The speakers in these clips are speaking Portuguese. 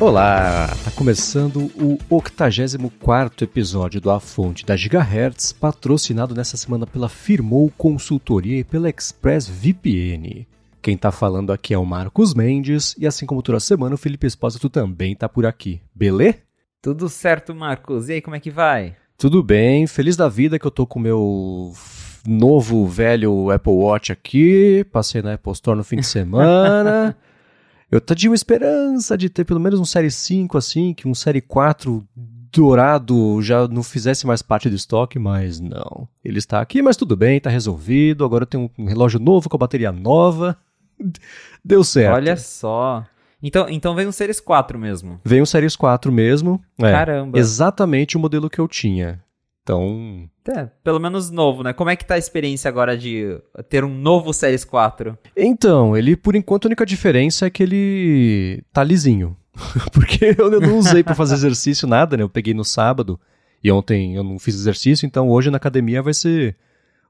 Olá, tá começando o 84 episódio do A Fonte da Gigahertz, patrocinado nessa semana pela Firmou Consultoria e pela Express VPN. Quem tá falando aqui é o Marcos Mendes, e assim como toda semana, o Felipe Espósito também tá por aqui. Belê? Tudo certo, Marcos. E aí, como é que vai? Tudo bem, feliz da vida que eu tô com o meu novo velho Apple Watch aqui, passei na Apple Store no fim de semana. Eu tinha uma esperança de ter pelo menos um Série 5 assim, que um Série 4 dourado já não fizesse mais parte do estoque, mas não. Ele está aqui, mas tudo bem, está resolvido. Agora eu tenho um relógio novo com a bateria nova. Deu certo. Olha só. Então, então vem um Series 4 mesmo. Vem um Series 4 mesmo. É, Caramba. Exatamente o modelo que eu tinha. Então. É, pelo menos novo, né? Como é que tá a experiência agora de ter um novo Series 4? Então, ele, por enquanto, a única diferença é que ele tá lisinho. Porque eu não usei para fazer exercício nada, né? Eu peguei no sábado e ontem eu não fiz exercício, então hoje na academia vai ser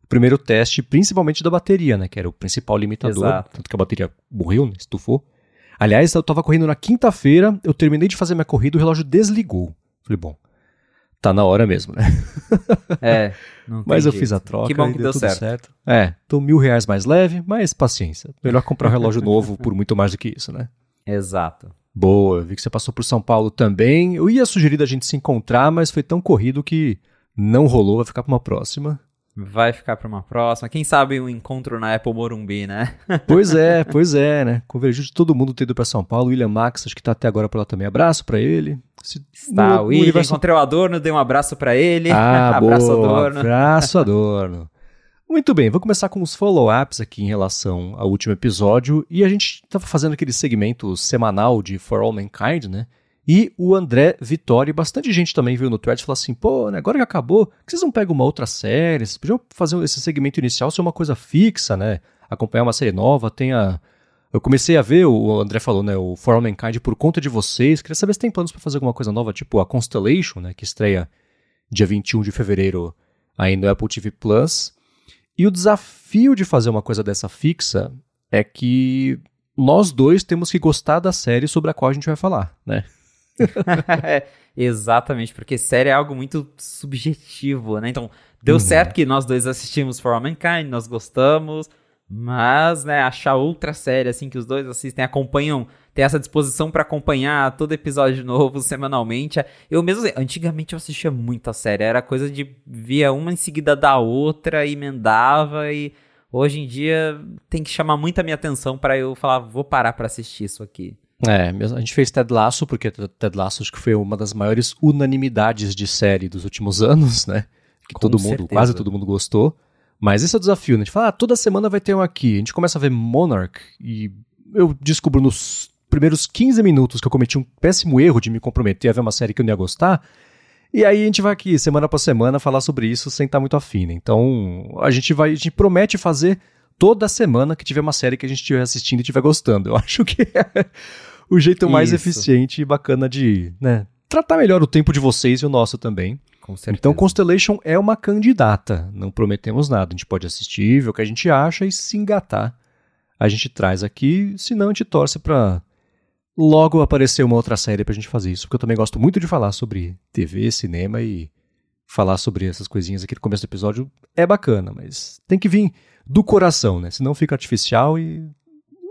o primeiro teste, principalmente da bateria, né? Que era o principal limitador. Exato. Tanto que a bateria morreu, né? Estufou. Aliás, eu tava correndo na quinta-feira, eu terminei de fazer minha corrida, o relógio desligou. Falei, bom, tá na hora mesmo, né? É. não Mas eu jeito. fiz a troca. Que bom e que deu tudo certo. É, tô mil reais mais leve, mas paciência. Melhor comprar um relógio novo por muito mais do que isso, né? Exato. Boa, eu vi que você passou por São Paulo também. Eu ia sugerir da gente se encontrar, mas foi tão corrido que não rolou, vai ficar pra uma próxima. Vai ficar pra uma próxima. Quem sabe um encontro na Apple Morumbi, né? Pois é, pois é, né? Convergiu de todo mundo ter ido pra São Paulo. William Max, acho que tá até agora por lá também. Abraço pra ele. Se- Tá, no- o William universo- encontrei o Adorno, dei um abraço pra ele. Ah, abraço, boa, Adorno. Abraço, Adorno. Muito bem, vou começar com os follow-ups aqui em relação ao último episódio. E a gente estava fazendo aquele segmento semanal de For All Mankind, né? E o André Vitória, bastante gente também veio no thread falou assim: pô, né, agora que acabou, que vocês não pegam uma outra série? Vocês podiam fazer esse segmento inicial ser uma coisa fixa, né? Acompanhar uma série nova, tem a. Eu comecei a ver, o André falou, né? O For All Mankind por conta de vocês. Queria saber se tem planos para fazer alguma coisa nova, tipo a Constellation, né? Que estreia dia 21 de fevereiro aí no Apple TV Plus. E o desafio de fazer uma coisa dessa fixa é que nós dois temos que gostar da série sobre a qual a gente vai falar, né? É, Exatamente, porque série é algo muito subjetivo, né? Então, deu Uhum. certo que nós dois assistimos For All Mankind, nós gostamos, mas, né, achar outra série, assim, que os dois assistem, acompanham, tem essa disposição pra acompanhar todo episódio novo semanalmente. Eu mesmo, antigamente eu assistia muita série, era coisa de via uma em seguida da outra, emendava e hoje em dia tem que chamar muito a minha atenção pra eu falar, vou parar pra assistir isso aqui. É, a gente fez Ted Lasso, porque Ted Lasso acho que foi uma das maiores unanimidades de série dos últimos anos, né? Que Com todo mundo, certeza. quase todo mundo gostou. Mas esse é o desafio, né? A gente fala, ah, toda semana vai ter um aqui. A gente começa a ver Monarch e eu descubro nos primeiros 15 minutos que eu cometi um péssimo erro de me comprometer a ver uma série que eu não ia gostar. E aí a gente vai aqui, semana após semana, falar sobre isso sem estar muito afim, né? Então, a gente vai, a gente promete fazer toda semana que tiver uma série que a gente estiver assistindo e estiver gostando. Eu acho que é o jeito mais Isso. eficiente e bacana de, né, tratar melhor o tempo de vocês e o nosso também. Então, Constellation é uma candidata, não prometemos nada. A gente pode assistir, ver o que a gente acha e se engatar. A gente traz aqui, senão a gente torce pra logo aparecer uma outra série pra gente fazer isso, porque eu também gosto muito de falar sobre TV, cinema e falar sobre essas coisinhas aqui no começo do episódio é bacana, mas tem que vir do coração, né? Senão fica artificial e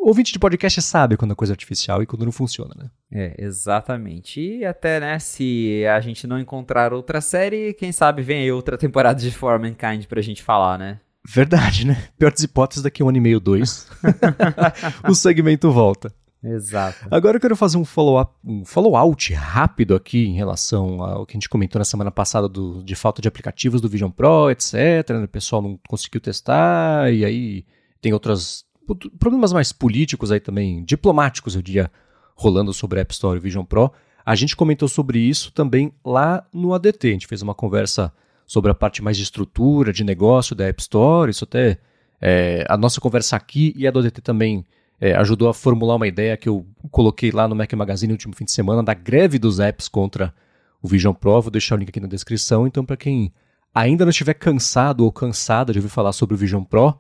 ouvinte de podcast sabe quando a coisa é artificial e quando não funciona, né? É, exatamente. E até, né, se a gente não encontrar outra série, quem sabe vem aí outra temporada de For Mankind pra gente falar, né? Verdade, né? Pior das hipóteses, daqui a um ano e meio, dois, o segmento volta. Exato. Agora eu quero fazer um follow-up, um follow-out rápido aqui em relação ao que a gente comentou na semana passada do- de falta de aplicativos do Vision Pro, etc. né? O pessoal não conseguiu testar, e aí tem outros problemas mais políticos aí também, diplomáticos, eu diria, rolando sobre a App Store e Vision Pro. A gente comentou sobre isso também lá no ADT. A gente fez uma conversa sobre a parte mais de estrutura, de negócio da App Store. Isso até é, a nossa conversa aqui e a do ADT também é, ajudou a formular uma ideia que eu coloquei lá no Mac Magazine no último fim de semana da greve dos apps contra o Vision Pro. Vou deixar o link aqui na descrição. Então, para quem ainda não estiver cansado ou cansada de ouvir falar sobre o Vision Pro,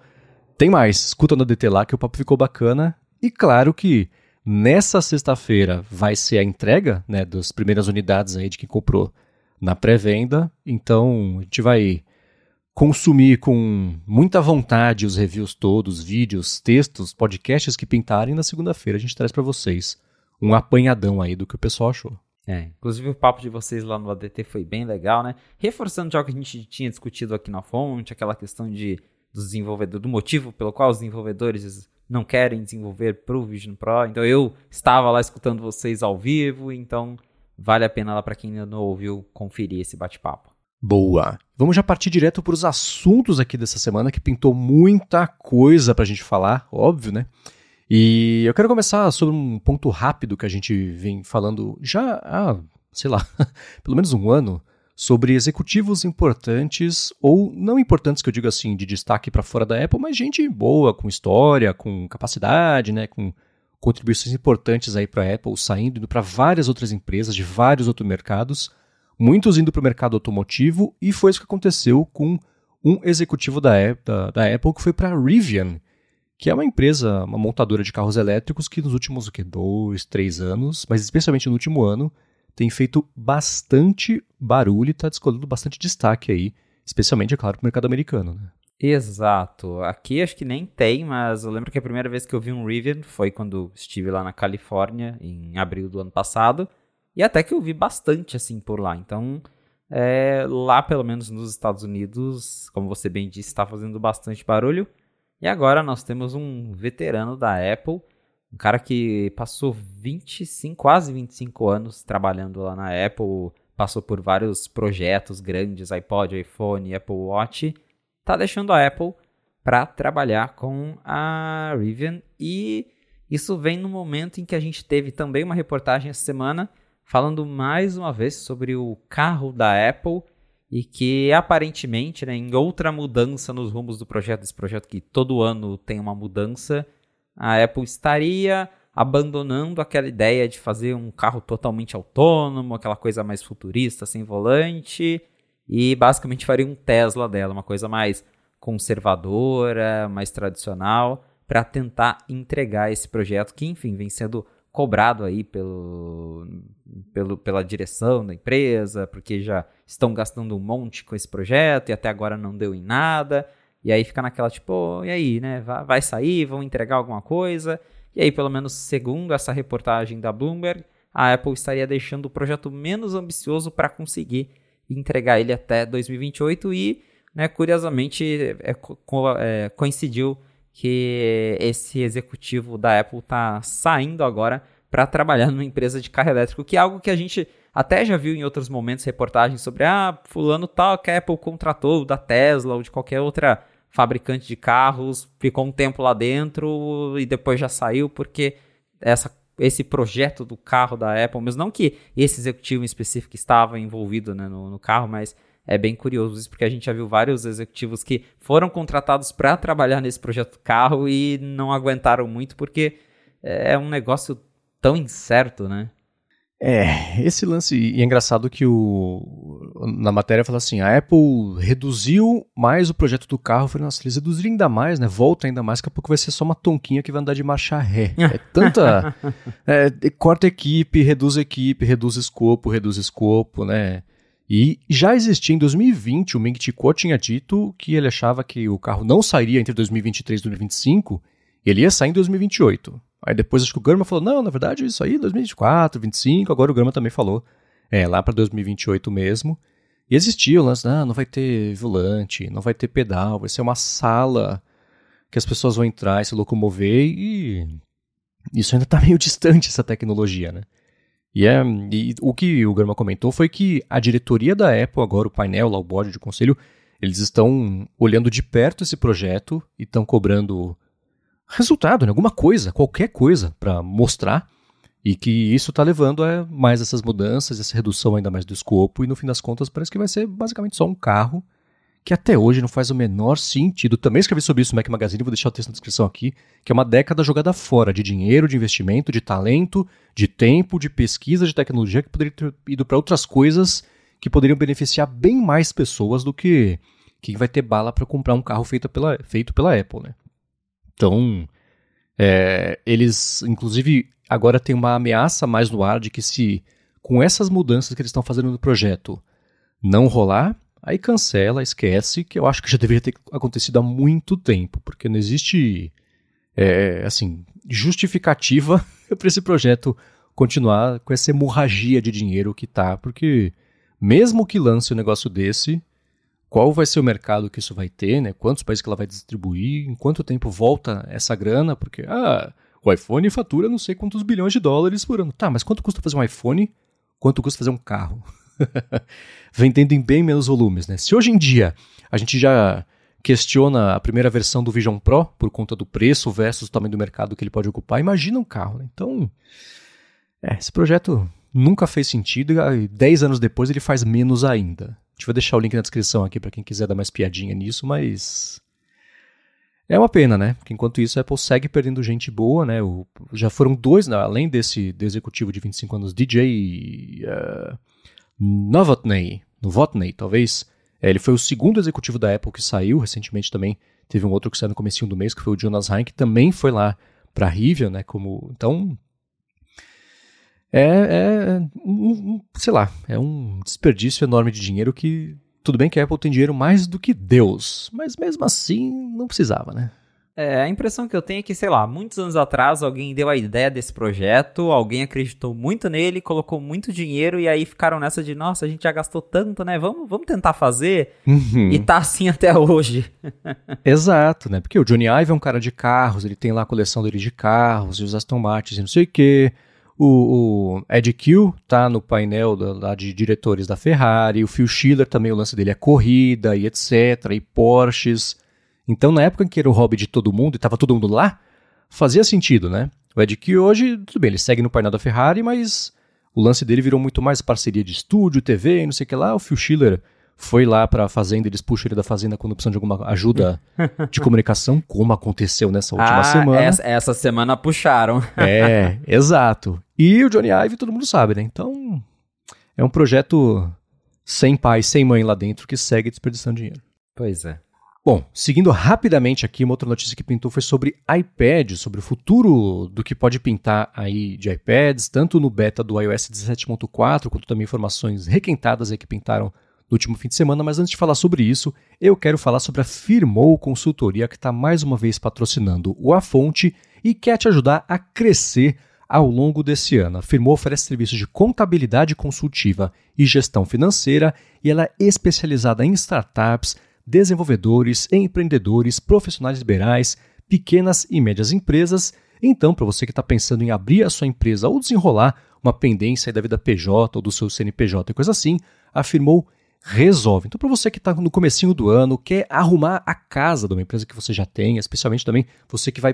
tem mais. Escuta no DT lá que o papo ficou bacana. E claro que Nessa sexta-feira vai ser a entrega né, das primeiras unidades aí de quem comprou na pré-venda. Então a gente vai consumir com muita vontade os reviews todos, vídeos, textos, podcasts que pintarem. Na segunda-feira a gente traz para vocês um apanhadão aí do que o pessoal achou. É, inclusive o papo de vocês lá no ADT foi bem legal, né? Reforçando já o que a gente tinha discutido aqui na fonte, aquela questão de dos desenvolvedores, do motivo pelo qual os desenvolvedores não querem desenvolver para o Vision Pro. Então eu estava lá escutando vocês ao vivo, então vale a pena lá para quem ainda não ouviu conferir esse bate-papo. Boa. Vamos já partir direto para os assuntos aqui dessa semana que pintou muita coisa para a gente falar, óbvio, né? E eu quero começar sobre um ponto rápido que a gente vem falando já há, sei lá, pelo menos um ano, sobre executivos importantes, ou não importantes que eu digo assim, de destaque para fora da Apple, mas gente boa, com história, com capacidade, né, com contribuições importantes aí para a Apple, saindo, indo para várias outras empresas de vários outros mercados, muitos indo para o mercado automotivo, e foi isso que aconteceu com um executivo da, da, da Apple que foi para a Rivian, que é uma empresa, uma montadora de carros elétricos que nos últimos o quê, dois, três anos, mas especialmente no último ano, tem feito bastante barulho e está descolando bastante destaque aí, especialmente, é claro, para o mercado americano. Né? Exato. Aqui acho que nem tem, mas eu lembro que a primeira vez que eu vi um Rivian foi quando estive lá na Califórnia, em abril do ano passado, e até que eu vi bastante assim por lá. Então, é, lá pelo menos nos Estados Unidos, como você bem disse, está fazendo bastante barulho. E agora nós temos um veterano da Apple um cara que passou 25, quase 25 anos trabalhando lá na Apple, passou por vários projetos grandes, iPod, iPhone, Apple Watch, tá deixando a Apple para trabalhar com a Rivian. E isso vem no momento em que a gente teve também uma reportagem essa semana falando mais uma vez sobre o carro da Apple e que aparentemente, né, em outra mudança nos rumos do projeto, esse projeto que todo ano tem uma mudança, a Apple estaria abandonando aquela ideia de fazer um carro totalmente autônomo, aquela coisa mais futurista, sem volante, e basicamente faria um Tesla dela, uma coisa mais conservadora, mais tradicional, para tentar entregar esse projeto que, enfim, vem sendo cobrado aí pelo, pelo, pela direção da empresa, porque já estão gastando um monte com esse projeto e até agora não deu em nada. E aí fica naquela tipo, oh, e aí, né? Vai sair, vão entregar alguma coisa. E aí, pelo menos segundo essa reportagem da Bloomberg, a Apple estaria deixando o projeto menos ambicioso para conseguir entregar ele até 2028 e, né, curiosamente, é, é, coincidiu que esse executivo da Apple está saindo agora para trabalhar numa empresa de carro elétrico, que é algo que a gente até já viu em outros momentos reportagens sobre ah, fulano tal que a Apple contratou da Tesla ou de qualquer outra fabricante de carros, ficou um tempo lá dentro e depois já saiu porque essa, esse projeto do carro da Apple, mas não que esse executivo em específico estava envolvido né, no, no carro, mas é bem curioso isso porque a gente já viu vários executivos que foram contratados para trabalhar nesse projeto do carro e não aguentaram muito porque é um negócio tão incerto, né? É, esse lance, e é engraçado que o, na matéria fala assim, a Apple reduziu mais o projeto do carro, eu falei, nossa, eles reduziram ainda mais, né, volta ainda mais, daqui a pouco vai ser só uma tonquinha que vai andar de marcha ré. É tanta, é, corta equipe, reduz equipe, reduz escopo, reduz escopo, né, e já existia em 2020, o Ming Chi Kuo tinha dito que ele achava que o carro não sairia entre 2023 e 2025, ele ia sair em 2028. Aí depois acho que o Gurman falou, não, na verdade isso aí 2024, 2025, agora o Gurman também falou, é, lá para 2028 mesmo. E existia o lance, não, não vai ter volante, não vai ter pedal, vai ser uma sala que as pessoas vão entrar e se locomover e isso ainda está meio distante essa tecnologia, né? E, é, e o que o Gurman comentou foi que a diretoria da Apple, agora o painel, lá o board de conselho, eles estão olhando de perto esse projeto e estão cobrando resultado, né? alguma coisa, qualquer coisa para mostrar e que isso está levando a mais essas mudanças, essa redução ainda mais do escopo e no fim das contas parece que vai ser basicamente só um carro que até hoje não faz o menor sentido. Também escrevi sobre isso no Mac Magazine, vou deixar o texto na descrição aqui, que é uma década jogada fora de dinheiro, de investimento, de talento, de tempo, de pesquisa, de tecnologia que poderia ter ido para outras coisas que poderiam beneficiar bem mais pessoas do que quem vai ter bala para comprar um carro feito pela, feito pela Apple, né? Então, é, eles, inclusive, agora tem uma ameaça mais no ar de que se com essas mudanças que eles estão fazendo no projeto não rolar, aí cancela, esquece, que eu acho que já deveria ter acontecido há muito tempo, porque não existe, é, assim, justificativa para esse projeto continuar com essa hemorragia de dinheiro que tá, porque mesmo que lance um negócio desse, qual vai ser o mercado que isso vai ter, né? Quantos países que ela vai distribuir, em quanto tempo volta essa grana, porque ah, o iPhone fatura não sei quantos bilhões de dólares por ano. Tá, mas quanto custa fazer um iPhone? Quanto custa fazer um carro? Vendendo em bem menos volumes, né? Se hoje em dia a gente já questiona a primeira versão do Vision Pro por conta do preço versus o tamanho do mercado que ele pode ocupar, imagina um carro, né? Então, é, esse projeto nunca fez sentido e 10 anos depois ele faz menos ainda. Gente vai deixar o link na descrição aqui para quem quiser dar mais piadinha nisso, mas é uma pena, né? Porque enquanto isso a Apple segue perdendo gente boa, né? O, já foram dois, né? além desse executivo de 25 anos, DJ uh, Novotny, Novotny, talvez. É, ele foi o segundo executivo da Apple que saiu recentemente também. Teve um outro que saiu no começo do mês, que foi o Jonas Hein, que também foi lá para a Rivian, né? Como, então, é, é um, sei lá, é um desperdício enorme de dinheiro que tudo bem que a Apple tem dinheiro mais do que Deus, mas mesmo assim não precisava, né? É, a impressão que eu tenho é que, sei lá, muitos anos atrás alguém deu a ideia desse projeto, alguém acreditou muito nele, colocou muito dinheiro e aí ficaram nessa de, nossa, a gente já gastou tanto, né? Vamos, vamos tentar fazer. Uhum. E tá assim até hoje. Exato, né? Porque o Johnny Ive é um cara de carros, ele tem lá a coleção dele de carros e os Aston Martins e não sei o quê. O, o Ed Kill tá no painel da, lá de diretores da Ferrari, o Phil Schiller também, o lance dele é corrida e etc, e Porsches. Então, na época em que era o hobby de todo mundo e estava todo mundo lá, fazia sentido, né? O Ed Kill hoje, tudo bem, ele segue no painel da Ferrari, mas o lance dele virou muito mais parceria de estúdio, TV não sei o que lá. O Phil Schiller foi lá para a fazenda, eles puxam ele da fazenda quando precisam de alguma ajuda de comunicação, como aconteceu nessa última ah, semana. Essa, essa, semana puxaram. é, exato. E o Johnny Ive todo mundo sabe, né? Então, é um projeto sem pai, sem mãe lá dentro que segue desperdiçando dinheiro. Pois é. Bom, seguindo rapidamente aqui, uma outra notícia que pintou foi sobre iPad, sobre o futuro do que pode pintar aí de iPads, tanto no beta do iOS 17.4, quanto também informações requentadas aí que pintaram no último fim de semana, mas antes de falar sobre isso, eu quero falar sobre a Firmou Consultoria, que está mais uma vez patrocinando o A Fonte e quer te ajudar a crescer ao longo desse ano. A Firmou oferece serviços de contabilidade consultiva e gestão financeira e ela é especializada em startups, desenvolvedores, empreendedores, profissionais liberais, pequenas e médias empresas. Então, para você que está pensando em abrir a sua empresa ou desenrolar uma pendência da vida PJ ou do seu CNPJ e coisa assim, a Firmou resolve. Então, para você que está no comecinho do ano, quer arrumar a casa de uma empresa que você já tem, especialmente também você que vai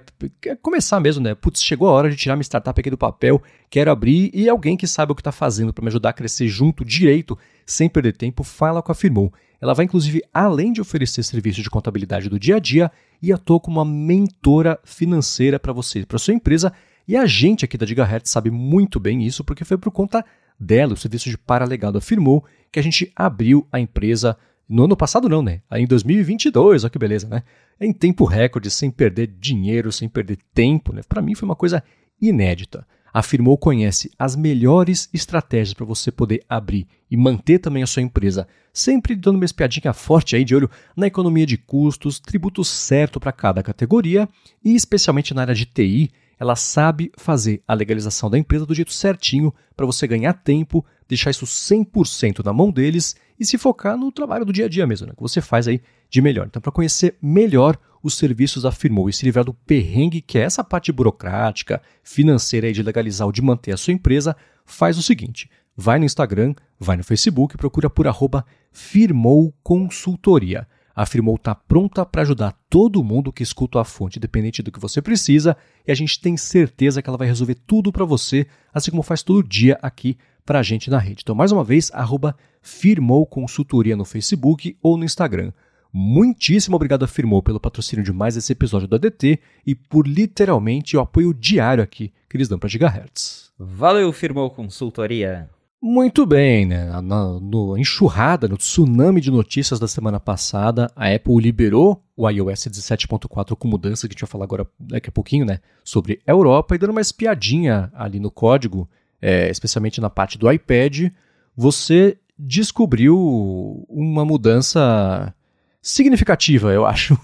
começar mesmo, né? Putz, chegou a hora de tirar minha startup aqui do papel, quero abrir e alguém que sabe o que está fazendo para me ajudar a crescer junto, direito, sem perder tempo, fala com a Firmou. Ela vai, inclusive, além de oferecer serviços de contabilidade do dia a dia, e atua como uma mentora financeira para você, para sua empresa. E a gente aqui da Gigahertz sabe muito bem isso, porque foi por conta dela, o serviço de paralegado afirmou que a gente abriu a empresa no ano passado não, né? Em 2022, olha que beleza, né? Em tempo recorde, sem perder dinheiro, sem perder tempo, né? Para mim foi uma coisa inédita. Afirmou conhece as melhores estratégias para você poder abrir e manter também a sua empresa, sempre dando uma espiadinha forte aí de olho na economia de custos, tributo certo para cada categoria e especialmente na área de TI, ela sabe fazer a legalização da empresa do jeito certinho para você ganhar tempo, deixar isso 100% na mão deles e se focar no trabalho do dia a dia mesmo, né, que você faz aí de melhor. Então, para conhecer melhor os serviços da Firmou e se livrar do perrengue que é essa parte burocrática, financeira aí de legalizar ou de manter a sua empresa, faz o seguinte: vai no Instagram, vai no Facebook, procura por arroba Firmou Consultoria. A Firmou está pronta para ajudar todo mundo que escuta a fonte, independente do que você precisa, e a gente tem certeza que ela vai resolver tudo para você, assim como faz todo dia aqui para a gente na rede. Então, mais uma vez, arroba Firmou Consultoria no Facebook ou no Instagram. Muitíssimo obrigado a Firmou pelo patrocínio de mais esse episódio do ADT e por literalmente o apoio diário aqui que eles dão para Gigahertz. Valeu, Firmou Consultoria! Muito bem, né? Na, no enxurrada, no tsunami de notícias da semana passada, a Apple liberou o iOS 17.4 com mudança, que a gente vai falar agora daqui a pouquinho, né? Sobre a Europa e dando uma espiadinha ali no código, é, especialmente na parte do iPad, você descobriu uma mudança significativa, eu acho.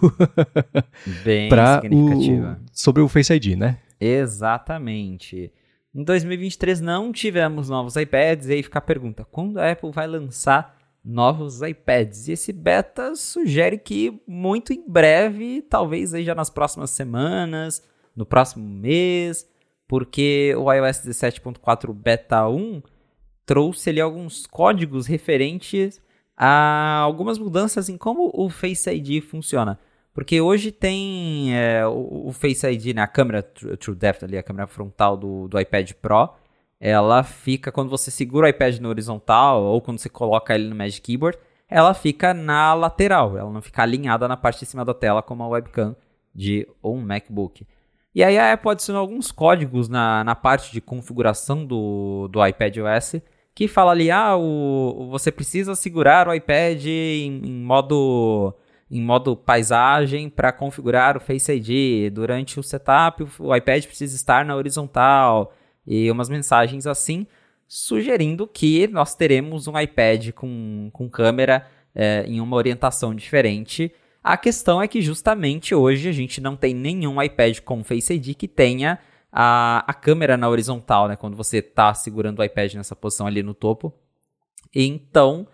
Bem significativa. O, sobre o Face ID, né? Exatamente. Em 2023 não tivemos novos iPads, e aí fica a pergunta: quando a Apple vai lançar novos iPads? E esse beta sugere que muito em breve, talvez aí já nas próximas semanas, no próximo mês, porque o iOS 17.4 Beta 1 trouxe ali alguns códigos referentes a algumas mudanças em como o Face ID funciona. Porque hoje tem é, o, o, Face ID, né, a câmera True Depth ali, a câmera frontal do, do iPad Pro, ela fica, quando você segura o iPad na horizontal ou quando você coloca ele no Magic Keyboard, ela fica na lateral, ela não fica alinhada na parte de cima da tela como a webcam de um MacBook. E aí a Apple adicionou alguns códigos na, na parte de configuração do, do iPad OS que fala ali, ah, o, você precisa segurar o iPad em, em modo em modo paisagem para configurar o Face ID. Durante o setup, o iPad precisa estar na horizontal e umas mensagens assim, sugerindo que nós teremos um iPad com, com câmera é, em uma orientação diferente. A questão é que justamente hoje a gente não tem nenhum iPad com Face ID que tenha a, a câmera na horizontal, né? Quando você está segurando o iPad nessa posição ali no topo. Então,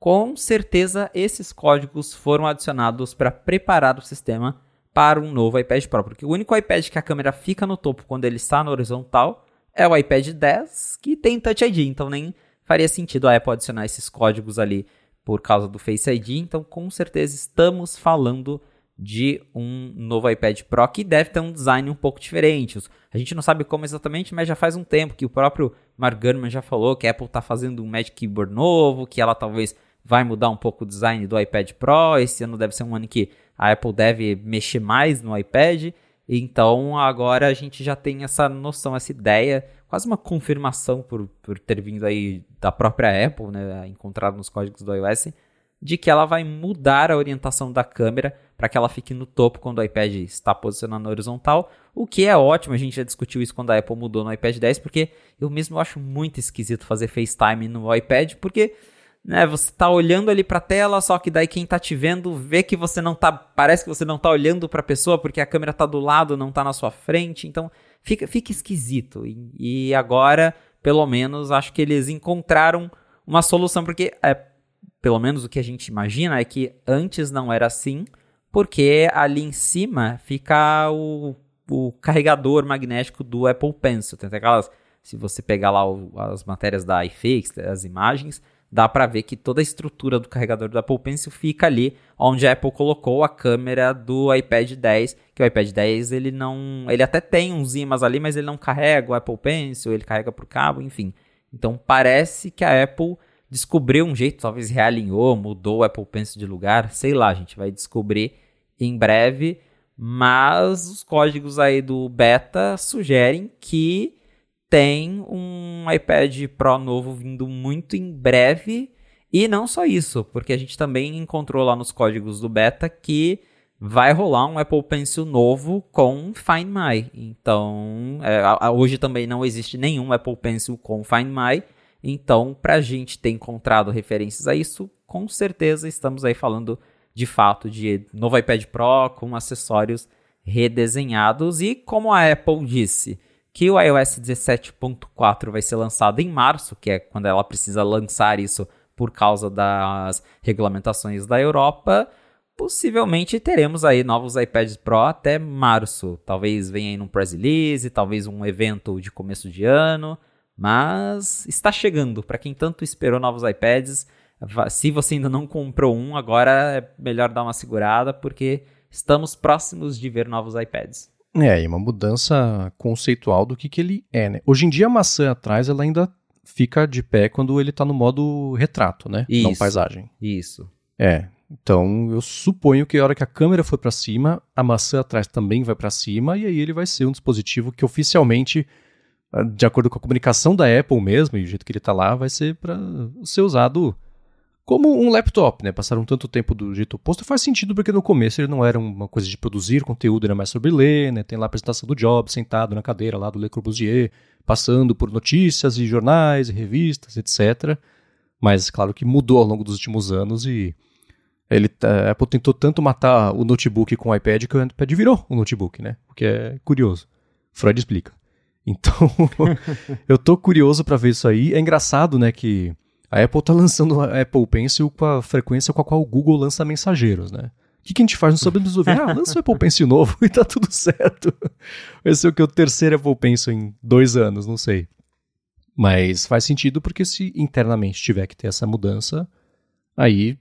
com certeza esses códigos foram adicionados para preparar o sistema para um novo iPad Pro, porque o único iPad que a câmera fica no topo quando ele está na horizontal é o iPad 10, que tem Touch ID, então nem faria sentido a Apple adicionar esses códigos ali por causa do Face ID, então com certeza estamos falando de um novo iPad Pro que deve ter um design um pouco diferente. A gente não sabe como exatamente, mas já faz um tempo que o próprio Mark Gurman já falou que a Apple está fazendo um Magic Keyboard novo, que ela talvez vai mudar um pouco o design do iPad Pro. Esse ano deve ser um ano que a Apple deve mexer mais no iPad. Então agora a gente já tem essa noção, essa ideia, quase uma confirmação por, por ter vindo aí da própria Apple, né, encontrado nos códigos do iOS, de que ela vai mudar a orientação da câmera para que ela fique no topo quando o iPad está posicionado na horizontal, o que é ótimo, a gente já discutiu isso quando a Apple mudou no iPad 10, porque eu mesmo acho muito esquisito fazer FaceTime no iPad, porque né, você está olhando ali para a tela, só que daí quem está te vendo vê que você não tá, parece que você não está olhando para a pessoa porque a câmera está do lado, não está na sua frente, então fica, fica esquisito. E, e agora, pelo menos, acho que eles encontraram uma solução, porque é, pelo menos o que a gente imagina é que antes não era assim, porque ali em cima fica o, o carregador magnético do Apple Pencil. Tem aquelas, se você pegar lá o, as matérias da iFix, as imagens, dá para ver que toda a estrutura do carregador do Apple Pencil fica ali onde a Apple colocou a câmera do iPad 10, que o iPad 10 ele não, ele até tem uns ímãs ali, mas ele não carrega o Apple Pencil, ele carrega por cabo, enfim. Então parece que a Apple descobriu um jeito, talvez realinhou, mudou o Apple Pencil de lugar, sei lá, a gente vai descobrir em breve, mas os códigos aí do beta sugerem que tem um iPad Pro novo vindo muito em breve. E não só isso, porque a gente também encontrou lá nos códigos do beta que vai rolar um Apple Pencil novo com Find My. Então, é, hoje também não existe nenhum Apple Pencil com Find My. Então, para a gente ter encontrado referências a isso, com certeza estamos aí falando de fato de novo iPad Pro com acessórios redesenhados. E como a Apple disse que o iOS 17.4 vai ser lançado em março, que é quando ela precisa lançar isso por causa das regulamentações da Europa, possivelmente teremos aí novos iPads Pro até março. Talvez venha aí num press release, talvez um evento de começo de ano. Mas está chegando. Para quem tanto esperou novos iPads, se você ainda não comprou um, agora é melhor dar uma segurada, porque estamos próximos de ver novos iPads. É, e uma mudança conceitual do que, que ele é, né? Hoje em dia a maçã atrás ela ainda fica de pé quando ele está no modo retrato, né? Isso, não paisagem. Isso. É. Então eu suponho que a hora que a câmera for para cima, a maçã atrás também vai para cima e aí ele vai ser um dispositivo que oficialmente de acordo com a comunicação da Apple mesmo, e o jeito que ele está lá, vai ser para ser usado como um laptop, né? Passaram tanto tempo do jeito oposto, faz sentido porque no começo ele não era uma coisa de produzir conteúdo, era mais sobre ler, né? Tem lá a apresentação do Jobs sentado na cadeira lá do Le Corbusier, passando por notícias e jornais e revistas, etc. Mas claro que mudou ao longo dos últimos anos e ele, a Apple tentou tanto matar o notebook com o iPad que o iPad virou um notebook, né? O que é curioso. Freud explica. Então, eu tô curioso para ver isso aí. É engraçado, né, que a Apple está lançando o Apple Pencil com a frequência com a qual o Google lança mensageiros, né? O que, que a gente faz? Não sabemos resolver. Ah, lança o Apple Pencil novo e tá tudo certo. Vai ser o que? O terceiro Apple Pencil em dois anos, não sei. Mas faz sentido porque se internamente tiver que ter essa mudança, aí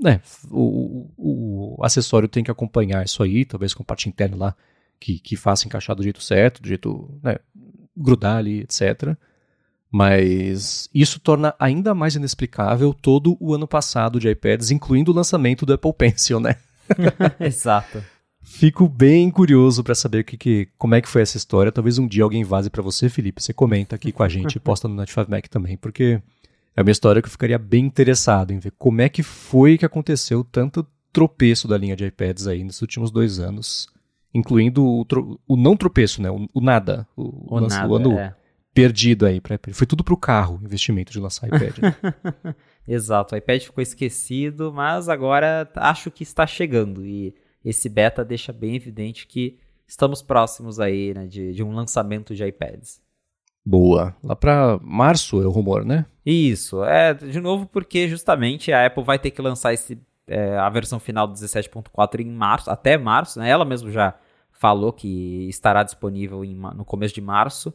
né, o, o, o acessório tem que acompanhar isso aí, talvez com parte interna lá que, que faça encaixar do jeito certo, do jeito né, grudar ali, etc. Mas isso torna ainda mais inexplicável todo o ano passado de iPads, incluindo o lançamento do Apple Pencil, né? Exato. Fico bem curioso para saber que, que, como é que foi essa história. Talvez um dia alguém vaze para você, Felipe. Você comenta aqui com a gente posta no Night Mac também, porque é uma história que eu ficaria bem interessado em ver como é que foi que aconteceu tanto tropeço da linha de iPads aí nos últimos dois anos, incluindo o, o não tropeço, né? O, o nada. O, o, nada, o ano é perdido aí. Pra, foi tudo pro carro, investimento de lançar iPad. Né? Exato, o iPad ficou esquecido, mas agora acho que está chegando. E esse beta deixa bem evidente que estamos próximos aí né, de, de um lançamento de iPads. Boa. Lá para março é o rumor, né? Isso. É, de novo, porque justamente a Apple vai ter que lançar esse, é, a versão final do 17.4 em março, até março, né? Ela mesmo já falou que estará disponível em, no começo de março.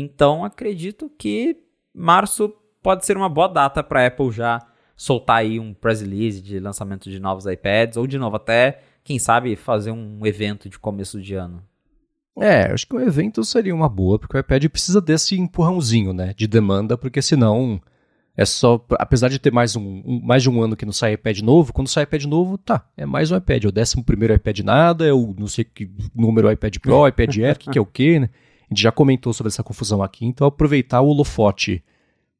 Então acredito que março pode ser uma boa data para a Apple já soltar aí um press release de lançamento de novos iPads ou de novo até, quem sabe, fazer um evento de começo de ano. É, acho que um evento seria uma boa, porque o iPad precisa desse empurrãozinho, né, de demanda, porque senão é só, apesar de ter mais, um, um, mais de um ano que não sai iPad novo, quando sai iPad novo, tá, é mais um iPad, é o décimo primeiro iPad nada, é o não sei que número iPad Pro, iPad Air, que, que é o quê, né? A gente já comentou sobre essa confusão aqui, então aproveitar o holofote,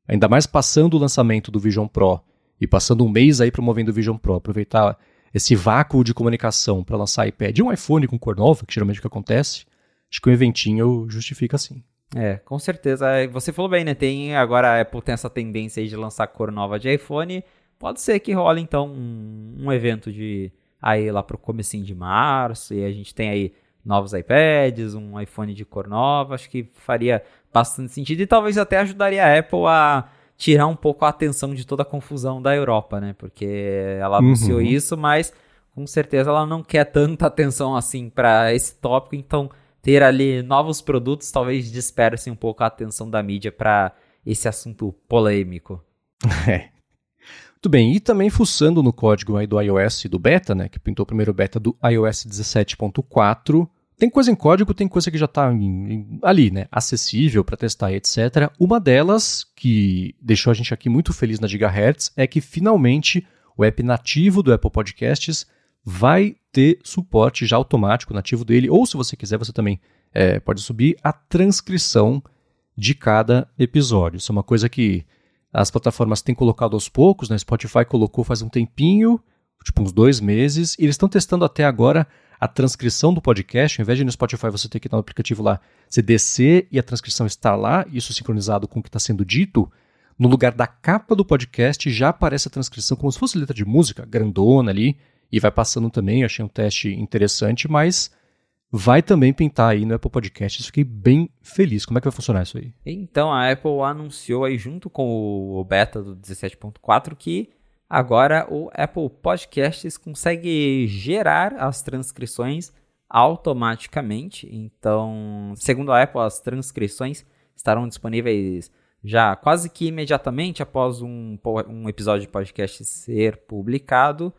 ainda mais passando o lançamento do Vision Pro e passando um mês aí promovendo o Vision Pro, aproveitar esse vácuo de comunicação para lançar iPad e um iPhone com cor nova, que geralmente é o que acontece, acho que um eventinho justifica sim. É, com certeza. É, você falou bem, né? Tem agora a Apple tem essa tendência aí de lançar cor nova de iPhone. Pode ser que role então um, um evento de aí lá pro comecinho de março e a gente tem aí novos iPads, um iPhone de cor nova, acho que faria bastante sentido e talvez até ajudaria a Apple a tirar um pouco a atenção de toda a confusão da Europa, né? Porque ela anunciou uhum. isso, mas com certeza ela não quer tanta atenção assim para esse tópico, então ter ali novos produtos talvez disperse um pouco a atenção da mídia para esse assunto polêmico. É. Muito bem, e também fuçando no código aí do iOS do beta, né, que pintou o primeiro beta do iOS 17.4, tem coisa em código, tem coisa que já está ali, né? Acessível para testar, etc. Uma delas, que deixou a gente aqui muito feliz na Gigahertz, é que finalmente o app nativo do Apple Podcasts vai ter suporte já automático, nativo dele, ou se você quiser, você também é, pode subir a transcrição de cada episódio. Isso é uma coisa que as plataformas têm colocado aos poucos, né? Spotify colocou faz um tempinho, tipo uns dois meses, e eles estão testando até agora a transcrição do podcast, ao invés de no Spotify você ter que ir no aplicativo lá, você descer e a transcrição estar lá, isso sincronizado com o que está sendo dito, no lugar da capa do podcast já aparece a transcrição como se fosse letra de música, grandona ali, e vai passando também, achei um teste interessante, mas vai também pintar aí no Apple Podcasts. Fiquei bem feliz. Como é que vai funcionar isso aí? Então, a Apple anunciou aí junto com o beta do 17.4 que Agora o Apple Podcasts consegue gerar as transcrições automaticamente. Então, segundo a Apple, as transcrições estarão disponíveis já quase que imediatamente após um, um episódio de podcast ser publicado.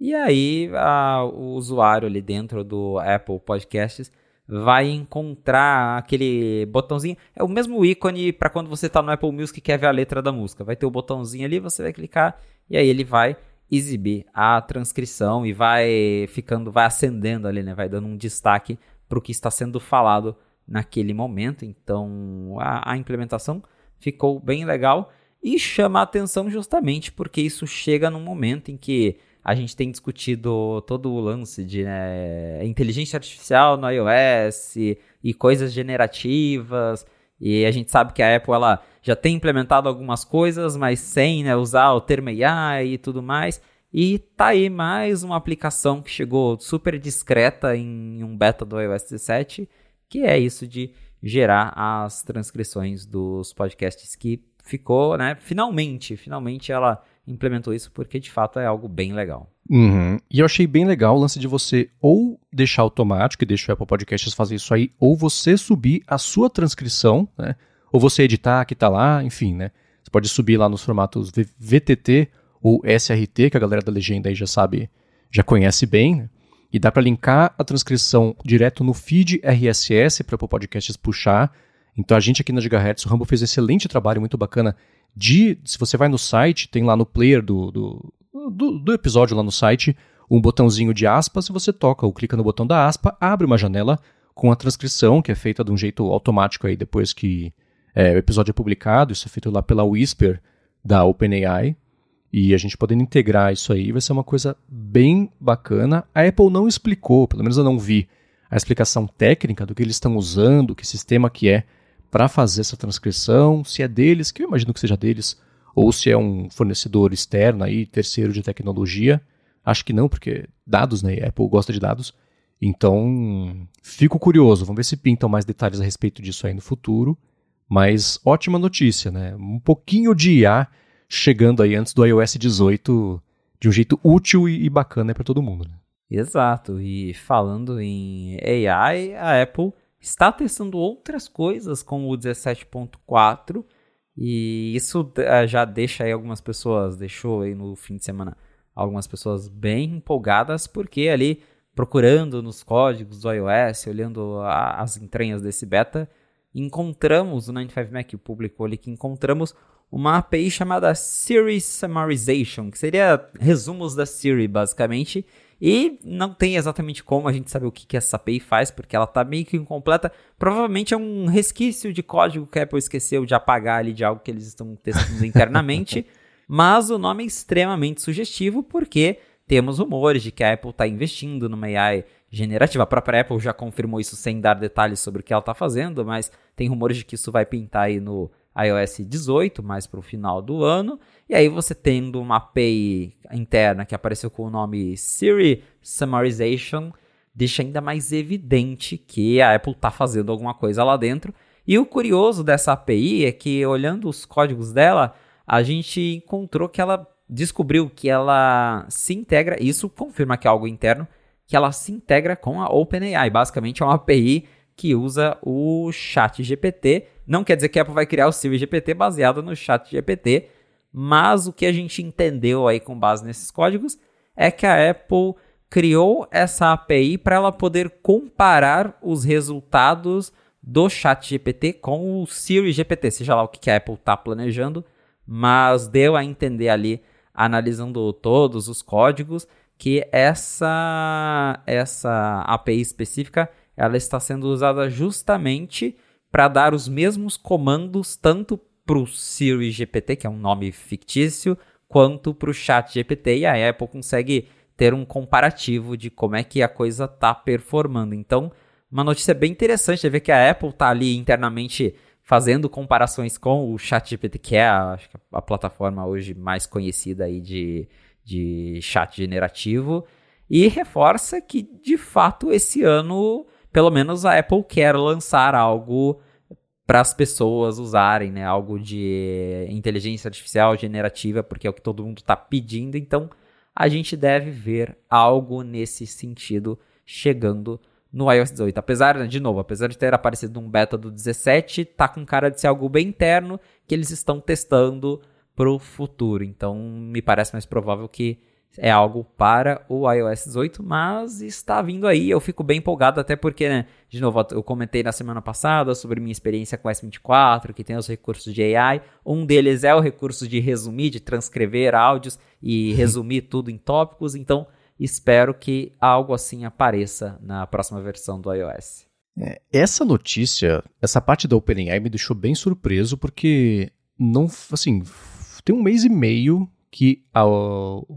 E aí a, o usuário ali dentro do Apple Podcasts vai encontrar aquele botãozinho. É o mesmo ícone para quando você está no Apple Music e quer ver a letra da música. Vai ter o botãozinho ali, você vai clicar e aí ele vai exibir a transcrição e vai ficando, vai acendendo ali, né? Vai dando um destaque para o que está sendo falado naquele momento. Então a, a implementação ficou bem legal e chama a atenção justamente porque isso chega num momento em que a gente tem discutido todo o lance de né, inteligência artificial no iOS e, e, coisas generativas. E a gente sabe que a Apple ela já tem implementado algumas coisas, mas sem né, usar o termo AI e tudo mais. E tá aí mais uma aplicação que chegou super discreta em um beta do iOS 17, que é isso de gerar as transcrições dos podcasts que ficou, né? Finalmente, finalmente ela implementou isso porque de fato é algo bem legal. Uhum. E eu achei bem legal o lance de você ou deixar automático e deixar o Apple Podcasts fazer isso aí, ou você subir a sua transcrição, né? Ou você editar que tá lá, enfim, né? Você pode subir lá nos formatos VTT ou SRT, que a galera da legenda aí já sabe, já conhece bem, né? E dá para linkar a transcrição direto no feed RSS para o Podcasts puxar. Então a gente aqui na Gigahertz, o Rambo fez excelente trabalho, muito bacana. De, se você vai no site, tem lá no player do, do, do, do episódio lá no site, um botãozinho de aspa. Se você toca ou clica no botão da aspa, abre uma janela com a transcrição, que é feita de um jeito automático aí depois que é, o episódio é publicado. Isso é feito lá pela Whisper da OpenAI. E a gente podendo integrar isso aí vai ser uma coisa bem bacana. A Apple não explicou, pelo menos eu não vi, a explicação técnica do que eles estão usando, que sistema que é para fazer essa transcrição, se é deles, que eu imagino que seja deles, ou se é um fornecedor externo aí, terceiro de tecnologia. Acho que não, porque dados, né? Apple gosta de dados. Então, fico curioso, vamos ver se pintam mais detalhes a respeito disso aí no futuro. Mas ótima notícia, né? Um pouquinho de IA chegando aí antes do iOS 18 de um jeito útil e, bacana para todo mundo. Né? Exato. E falando em AI, a Apple está testando outras coisas com o 17.4 e isso eh, já deixa aí algumas pessoas, deixou aí no fim de semana algumas pessoas bem empolgadas porque ali procurando nos códigos do iOS, olhando a, as entranhas desse beta, encontramos, o 95Mac publicou ali que encontramos uma API chamada Siri Summarization, que seria resumos da Siri, basicamente. E não tem exatamente como a gente saber o que, que essa API faz, porque ela está meio que incompleta. Provavelmente é um resquício de código que a Apple esqueceu de apagar ali de algo que eles estão testando internamente. Mas o nome é extremamente sugestivo, porque temos rumores de que a Apple está investindo numa AI generativa. A própria Apple já confirmou isso sem dar detalhes sobre o que ela está fazendo, mas tem rumores de que isso vai pintar aí no iOS 18, mais para o final do ano. E aí você tendo uma API interna que apareceu com o nome Siri Summarization, deixa ainda mais evidente que a Apple está fazendo alguma coisa lá dentro. E o curioso dessa API é que, olhando os códigos dela, a gente encontrou que ela descobriu que ela se integra, isso confirma que é algo interno, que ela se integra com a OpenAI. Basicamente é uma API que usa o Chat GPT. Não quer dizer que a Apple vai criar o Siri GPT baseado no Chat GPT, mas o que a gente entendeu aí com base nesses códigos é que a Apple criou essa API para ela poder comparar os resultados do Chat GPT com o Siri GPT, seja lá o que a Apple está planejando, mas deu a entender ali, analisando todos os códigos, que essa, essa API específica ela está sendo usada justamente para dar os mesmos comandos tanto para o Siri GPT, que é um nome fictício, quanto para o Chat GPT, e a Apple consegue ter um comparativo de como é que a coisa está performando. Então, uma notícia bem interessante é ver que a Apple está ali internamente fazendo comparações com o Chat GPT, que é a, acho que a plataforma hoje mais conhecida aí de, de chat generativo, e reforça que, de fato, esse ano pelo menos a Apple quer lançar algo para as pessoas usarem, né? Algo de inteligência artificial generativa, porque é o que todo mundo está pedindo. Então, a gente deve ver algo nesse sentido chegando no iOS 18. Apesar, de novo, apesar de ter aparecido um beta do 17, tá com cara de ser algo bem interno que eles estão testando para o futuro. Então, me parece mais provável que é algo para o iOS 18, mas está vindo aí. Eu fico bem empolgado, até porque, né, de novo, eu comentei na semana passada sobre minha experiência com o S24, que tem os recursos de AI. Um deles é o recurso de resumir, de transcrever áudios e resumir tudo em tópicos. Então, espero que algo assim apareça na próxima versão do iOS. É, essa notícia, essa parte da OpenAI me deixou bem surpreso porque não, assim, tem um mês e meio que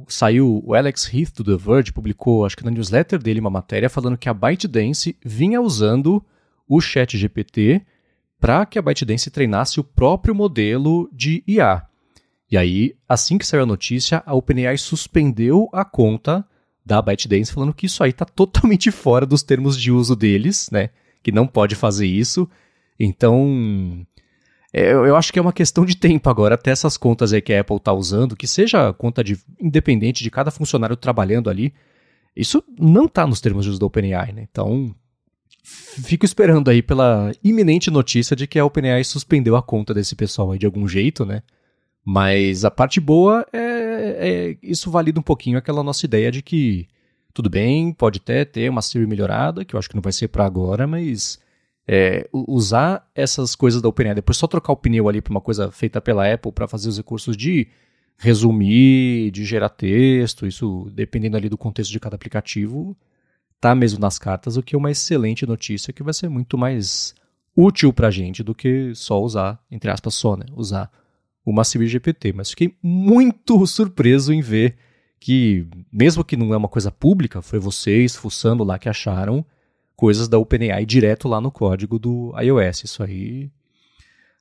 saiu o Alex Heath do The Verge publicou, acho que na newsletter dele uma matéria falando que a ByteDance vinha usando o Chat GPT para que a ByteDance treinasse o próprio modelo de IA. E aí, assim que saiu a notícia, a OpenAI suspendeu a conta da ByteDance falando que isso aí está totalmente fora dos termos de uso deles, né? Que não pode fazer isso. Então, é, eu acho que é uma questão de tempo agora, até essas contas aí que a Apple está usando, que seja conta de independente de cada funcionário trabalhando ali, isso não está nos termos de uso da OpenAI, né? Então, fico esperando aí pela iminente notícia de que a OpenAI suspendeu a conta desse pessoal aí de algum jeito, né? Mas a parte boa é, é isso valida um pouquinho aquela nossa ideia de que tudo bem, pode até ter uma Siri melhorada, que eu acho que não vai ser para agora, mas é, usar essas coisas da OpenAI, depois só trocar o pneu ali para uma coisa feita pela Apple para fazer os recursos de resumir, de gerar texto, isso dependendo ali do contexto de cada aplicativo, tá mesmo nas cartas, o que é uma excelente notícia que vai ser muito mais útil para a gente do que só usar, entre aspas, só, né? Usar uma Siri GPT. Mas fiquei muito surpreso em ver que, mesmo que não é uma coisa pública, foi vocês fuçando lá que acharam coisas da OpenAI direto lá no código do iOS. Isso aí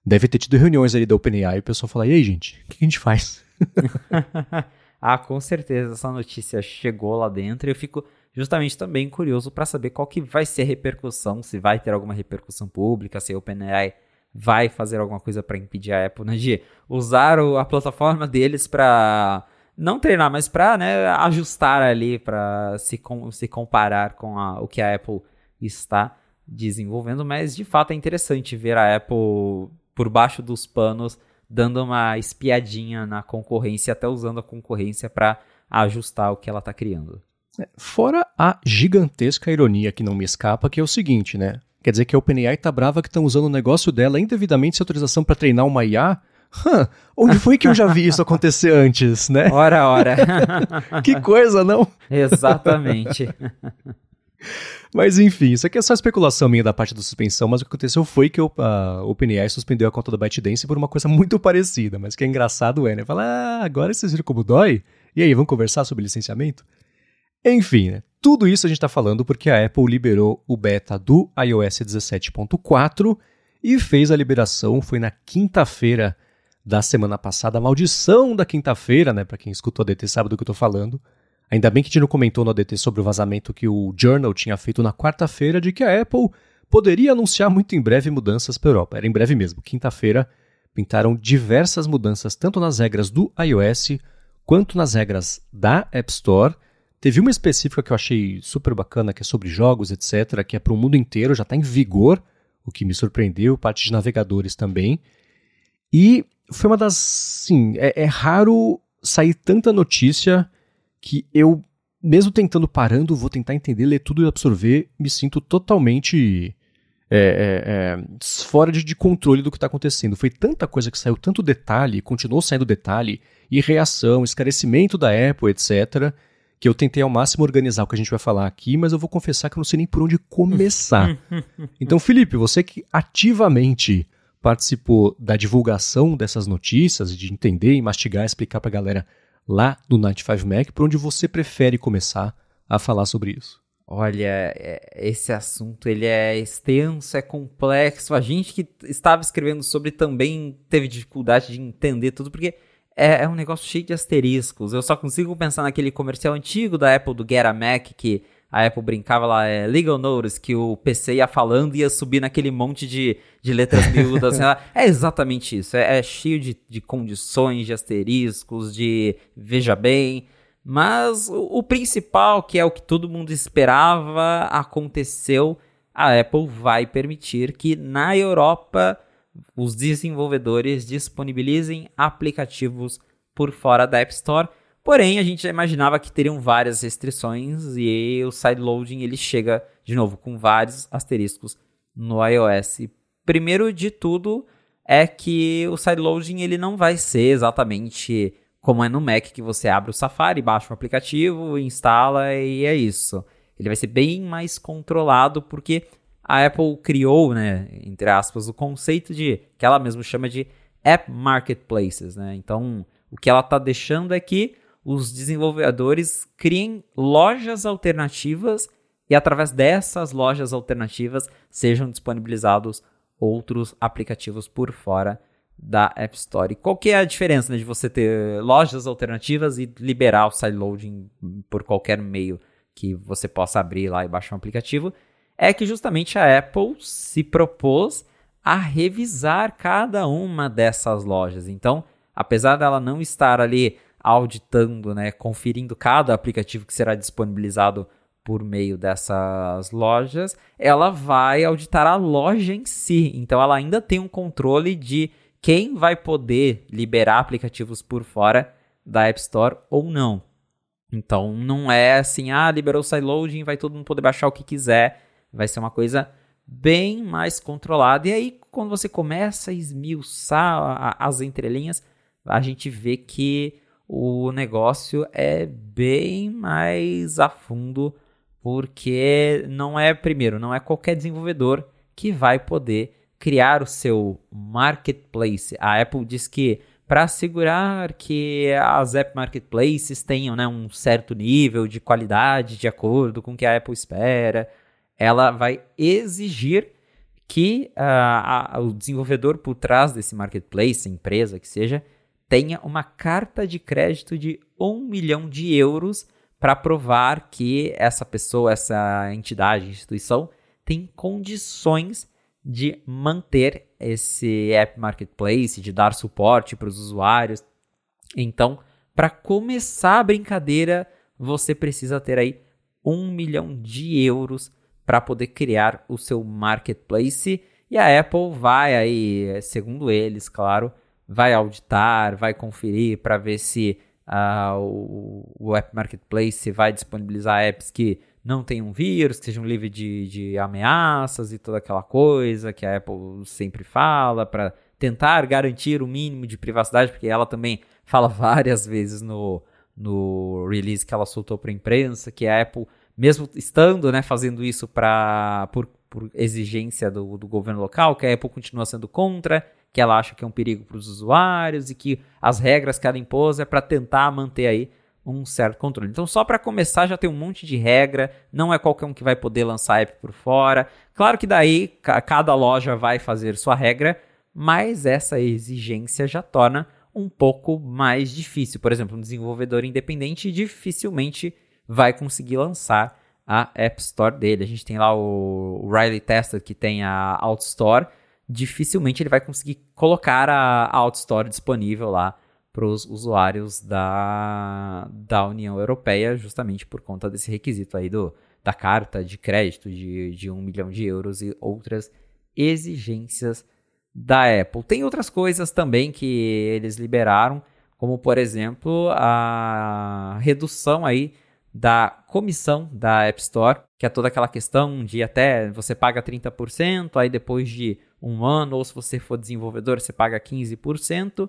deve ter tido reuniões ali da OpenAI e o pessoal falar: e aí, gente, o que a gente faz? ah, com certeza essa notícia chegou lá dentro e eu fico justamente também curioso para saber qual que vai ser a repercussão, se vai ter alguma repercussão pública, se a OpenAI vai fazer alguma coisa para impedir a Apple né, de usar o, a plataforma deles para não treinar, mas para né, ajustar ali, para se, com, se comparar com a, o que a Apple está desenvolvendo, mas de fato é interessante ver a Apple por baixo dos panos dando uma espiadinha na concorrência, até usando a concorrência para ajustar o que ela está criando. É, fora a gigantesca ironia que não me escapa, que é o seguinte, né? Quer dizer que a OpenAI tá brava que estão usando o negócio dela indevidamente sem autorização para treinar uma IA? Hã, onde foi que eu já vi isso acontecer antes, né? Ora, ora. que coisa, não? Exatamente. Mas enfim, isso aqui é só especulação minha da parte da suspensão, mas o que aconteceu foi que a OpenAI suspendeu a conta da ByteDance por uma coisa muito parecida, mas que é engraçado é, né? Fala, ah, agora vocês viram como dói? E aí, vamos conversar sobre licenciamento? Enfim, né? Tudo isso a gente está falando porque a Apple liberou o beta do iOS 17.4 e fez a liberação, foi na quinta-feira da semana passada, a maldição da quinta-feira, né? Para quem escutou a DT sabe do que eu tô falando. Ainda bem que a comentou no ADT sobre o vazamento que o Journal tinha feito na quarta-feira de que a Apple poderia anunciar muito em breve mudanças para a Europa. Era em breve mesmo. Quinta-feira pintaram diversas mudanças tanto nas regras do iOS quanto nas regras da App Store. Teve uma específica que eu achei super bacana, que é sobre jogos, etc., que é para o mundo inteiro, já está em vigor, o que me surpreendeu, parte de navegadores também. E foi uma das. Sim, é, é raro sair tanta notícia que eu, mesmo tentando parando, vou tentar entender, ler tudo e absorver, me sinto totalmente é, é, é, fora de, de, controle do que está acontecendo. Foi tanta coisa que saiu, tanto detalhe, continuou saindo detalhe, e reação, esclarecimento da Apple, etc., que eu tentei ao máximo organizar o que a gente vai falar aqui, mas eu vou confessar que eu não sei nem por onde começar. então, Felipe, você que ativamente participou da divulgação dessas notícias, de entender e mastigar, explicar para a galera lá no 95 Mac, por onde você prefere começar a falar sobre isso? Olha, é, esse assunto ele é extenso, é complexo. A gente que estava escrevendo sobre também teve dificuldade de entender tudo, porque é, é, um negócio cheio de asteriscos. Eu só consigo pensar naquele comercial antigo da Apple do Get a Mac que a Apple brincava lá, é legal notice, que o PC ia falando e ia subir naquele monte de, de letras miúdas. assim, é exatamente isso. É, é cheio de, de condições, de asteriscos, de veja bem. Mas o, o, principal, que é o que todo mundo esperava, aconteceu. A Apple vai permitir que na Europa os desenvolvedores disponibilizem aplicativos por fora da App Store Porém, a gente já imaginava que teriam várias restrições e o sideloading ele chega de novo com vários asteriscos no iOS. Primeiro de tudo é que o sideloading ele não vai ser exatamente como é no Mac que você abre o Safari, baixa o aplicativo, instala e é isso. Ele vai ser bem mais controlado porque a Apple criou, né, entre aspas, o conceito de que ela mesma chama de App Marketplaces, né? Então, o que ela está deixando é que os desenvolvedores criem lojas alternativas e através dessas lojas alternativas sejam disponibilizados outros aplicativos por fora da App Store. Qual que é a diferença né, de você ter lojas alternativas e liberar o sideloading por qualquer meio que você possa abrir lá e baixar um aplicativo? É que justamente a Apple se propôs a revisar cada uma dessas lojas. Então, apesar dela não estar ali auditando, né, conferindo cada aplicativo que será disponibilizado por meio dessas lojas, ela vai auditar a loja em si. Então ela ainda tem um controle de quem vai poder liberar aplicativos por fora da App Store ou não. Então não é assim, ah, liberou o sideloading, vai todo mundo poder baixar o que quiser. Vai ser uma coisa bem mais controlada. E aí, quando você começa a esmiuçar as entrelinhas, a gente vê que o negócio é bem mais a fundo, porque não é, primeiro, não é qualquer desenvolvedor que vai poder criar o seu marketplace. A Apple diz que para assegurar que as app marketplaces tenham né, um certo nível de qualidade de acordo com o que a Apple espera, ela vai exigir que uh, a, o desenvolvedor por trás desse marketplace, empresa que seja, tenha uma carta de crédito de um milhão de euros para provar que essa pessoa, essa entidade, instituição, tem condições de manter esse app marketplace, de dar suporte para os usuários. Então, para começar a brincadeira, você precisa ter aí um milhão de euros para poder criar o seu marketplace. E a Apple vai aí, segundo eles, claro, vai auditar, vai conferir para ver se uh, o, o App Marketplace vai disponibilizar apps que não tenham vírus, que sejam livres de, de ameaças e toda aquela coisa que a Apple sempre fala para tentar garantir o mínimo de privacidade, porque ela também fala várias vezes no, no release que ela soltou para a imprensa que a Apple mesmo estando né, fazendo isso pra, por, por exigência do, do governo local, que a Apple continua sendo contra, que ela acha que é um perigo para os usuários e que as regras que ela impôs é para tentar manter aí um certo controle. Então, só para começar, já tem um monte de regra, não é qualquer um que vai poder lançar app por fora. Claro que daí cada loja vai fazer sua regra, mas essa exigência já torna um pouco mais difícil. Por exemplo, um desenvolvedor independente dificilmente vai conseguir lançar a App Store dele. A gente tem lá o Riley Tester que tem a Alt Store. Dificilmente ele vai conseguir colocar a Alt Store disponível lá para os usuários da, da União Europeia, justamente por conta desse requisito aí do, da carta de crédito de, de um milhão de euros e outras exigências da Apple. Tem outras coisas também que eles liberaram, como por exemplo a redução aí da comissão da App Store, que é toda aquela questão de até você paga 30%, aí depois de um ano, ou se você for desenvolvedor, você paga 15%.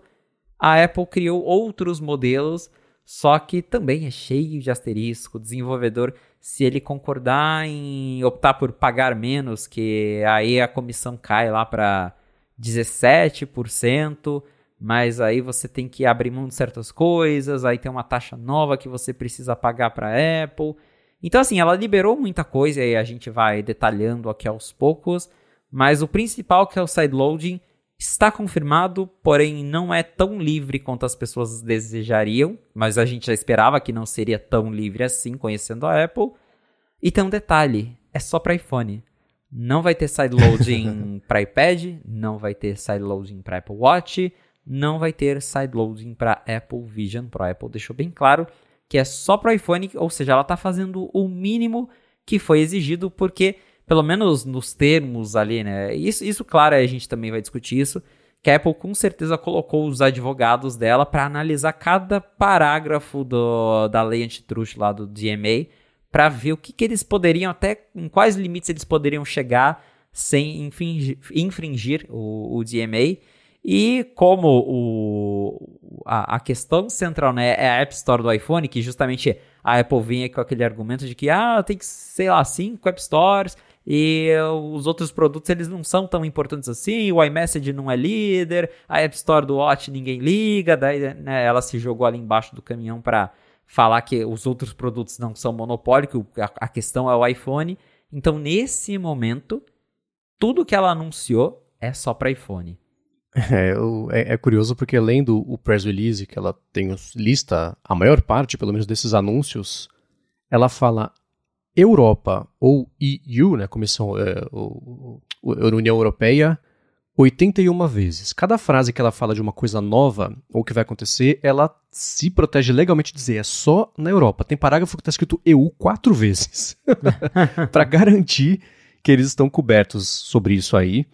A Apple criou outros modelos, só que também é cheio de asterisco. O desenvolvedor, se ele concordar em optar por pagar menos, que aí a comissão cai lá para 17% mas aí você tem que abrir mão de certas coisas, aí tem uma taxa nova que você precisa pagar para a Apple. Então, assim, ela liberou muita coisa e a gente vai detalhando aqui aos poucos, mas o principal, que é o sideloading, está confirmado, porém não é tão livre quanto as pessoas desejariam, mas a gente já esperava que não seria tão livre assim, conhecendo a Apple. E tem um detalhe: é só para iPhone. Não vai ter sideloading para iPad, não vai ter sideloading para Apple Watch não vai ter sideloading para Apple Vision Pro. A Apple deixou bem claro que é só para iPhone, ou seja, ela está fazendo o mínimo que foi exigido, porque, pelo menos nos termos ali, né? Isso, isso claro, a gente também vai discutir isso, que a Apple com certeza colocou os advogados dela para analisar cada parágrafo do, da lei antitruste lá do DMA, para ver o que, que eles poderiam, até em quais limites eles poderiam chegar sem infringir, infringir o, o DMA. E como o, a, a, questão central né, é a App Store do iPhone, que justamente a Apple vinha com aquele argumento de que ah, tem que, sei lá, cinco App Stores, e os outros produtos eles não são tão importantes assim, o iMessage não é líder, a App Store do Watch ninguém liga, daí né, ela se jogou ali embaixo do caminhão para falar que os outros produtos não são monopólio, a, a questão é o iPhone. Então, nesse momento, tudo que ela anunciou é só para iPhone. É, é, é, curioso porque lendo o press release, que ela tem lista a maior parte, pelo menos, desses anúncios, ela fala Europa ou EU, né, Comissão é, o, União Europeia, 81 vezes. Cada frase que ela fala de uma coisa nova ou que vai acontecer, ela se protege legalmente de dizer é só na Europa. Tem parágrafo que está escrito EU quatro vezes para garantir que eles estão cobertos sobre isso aí.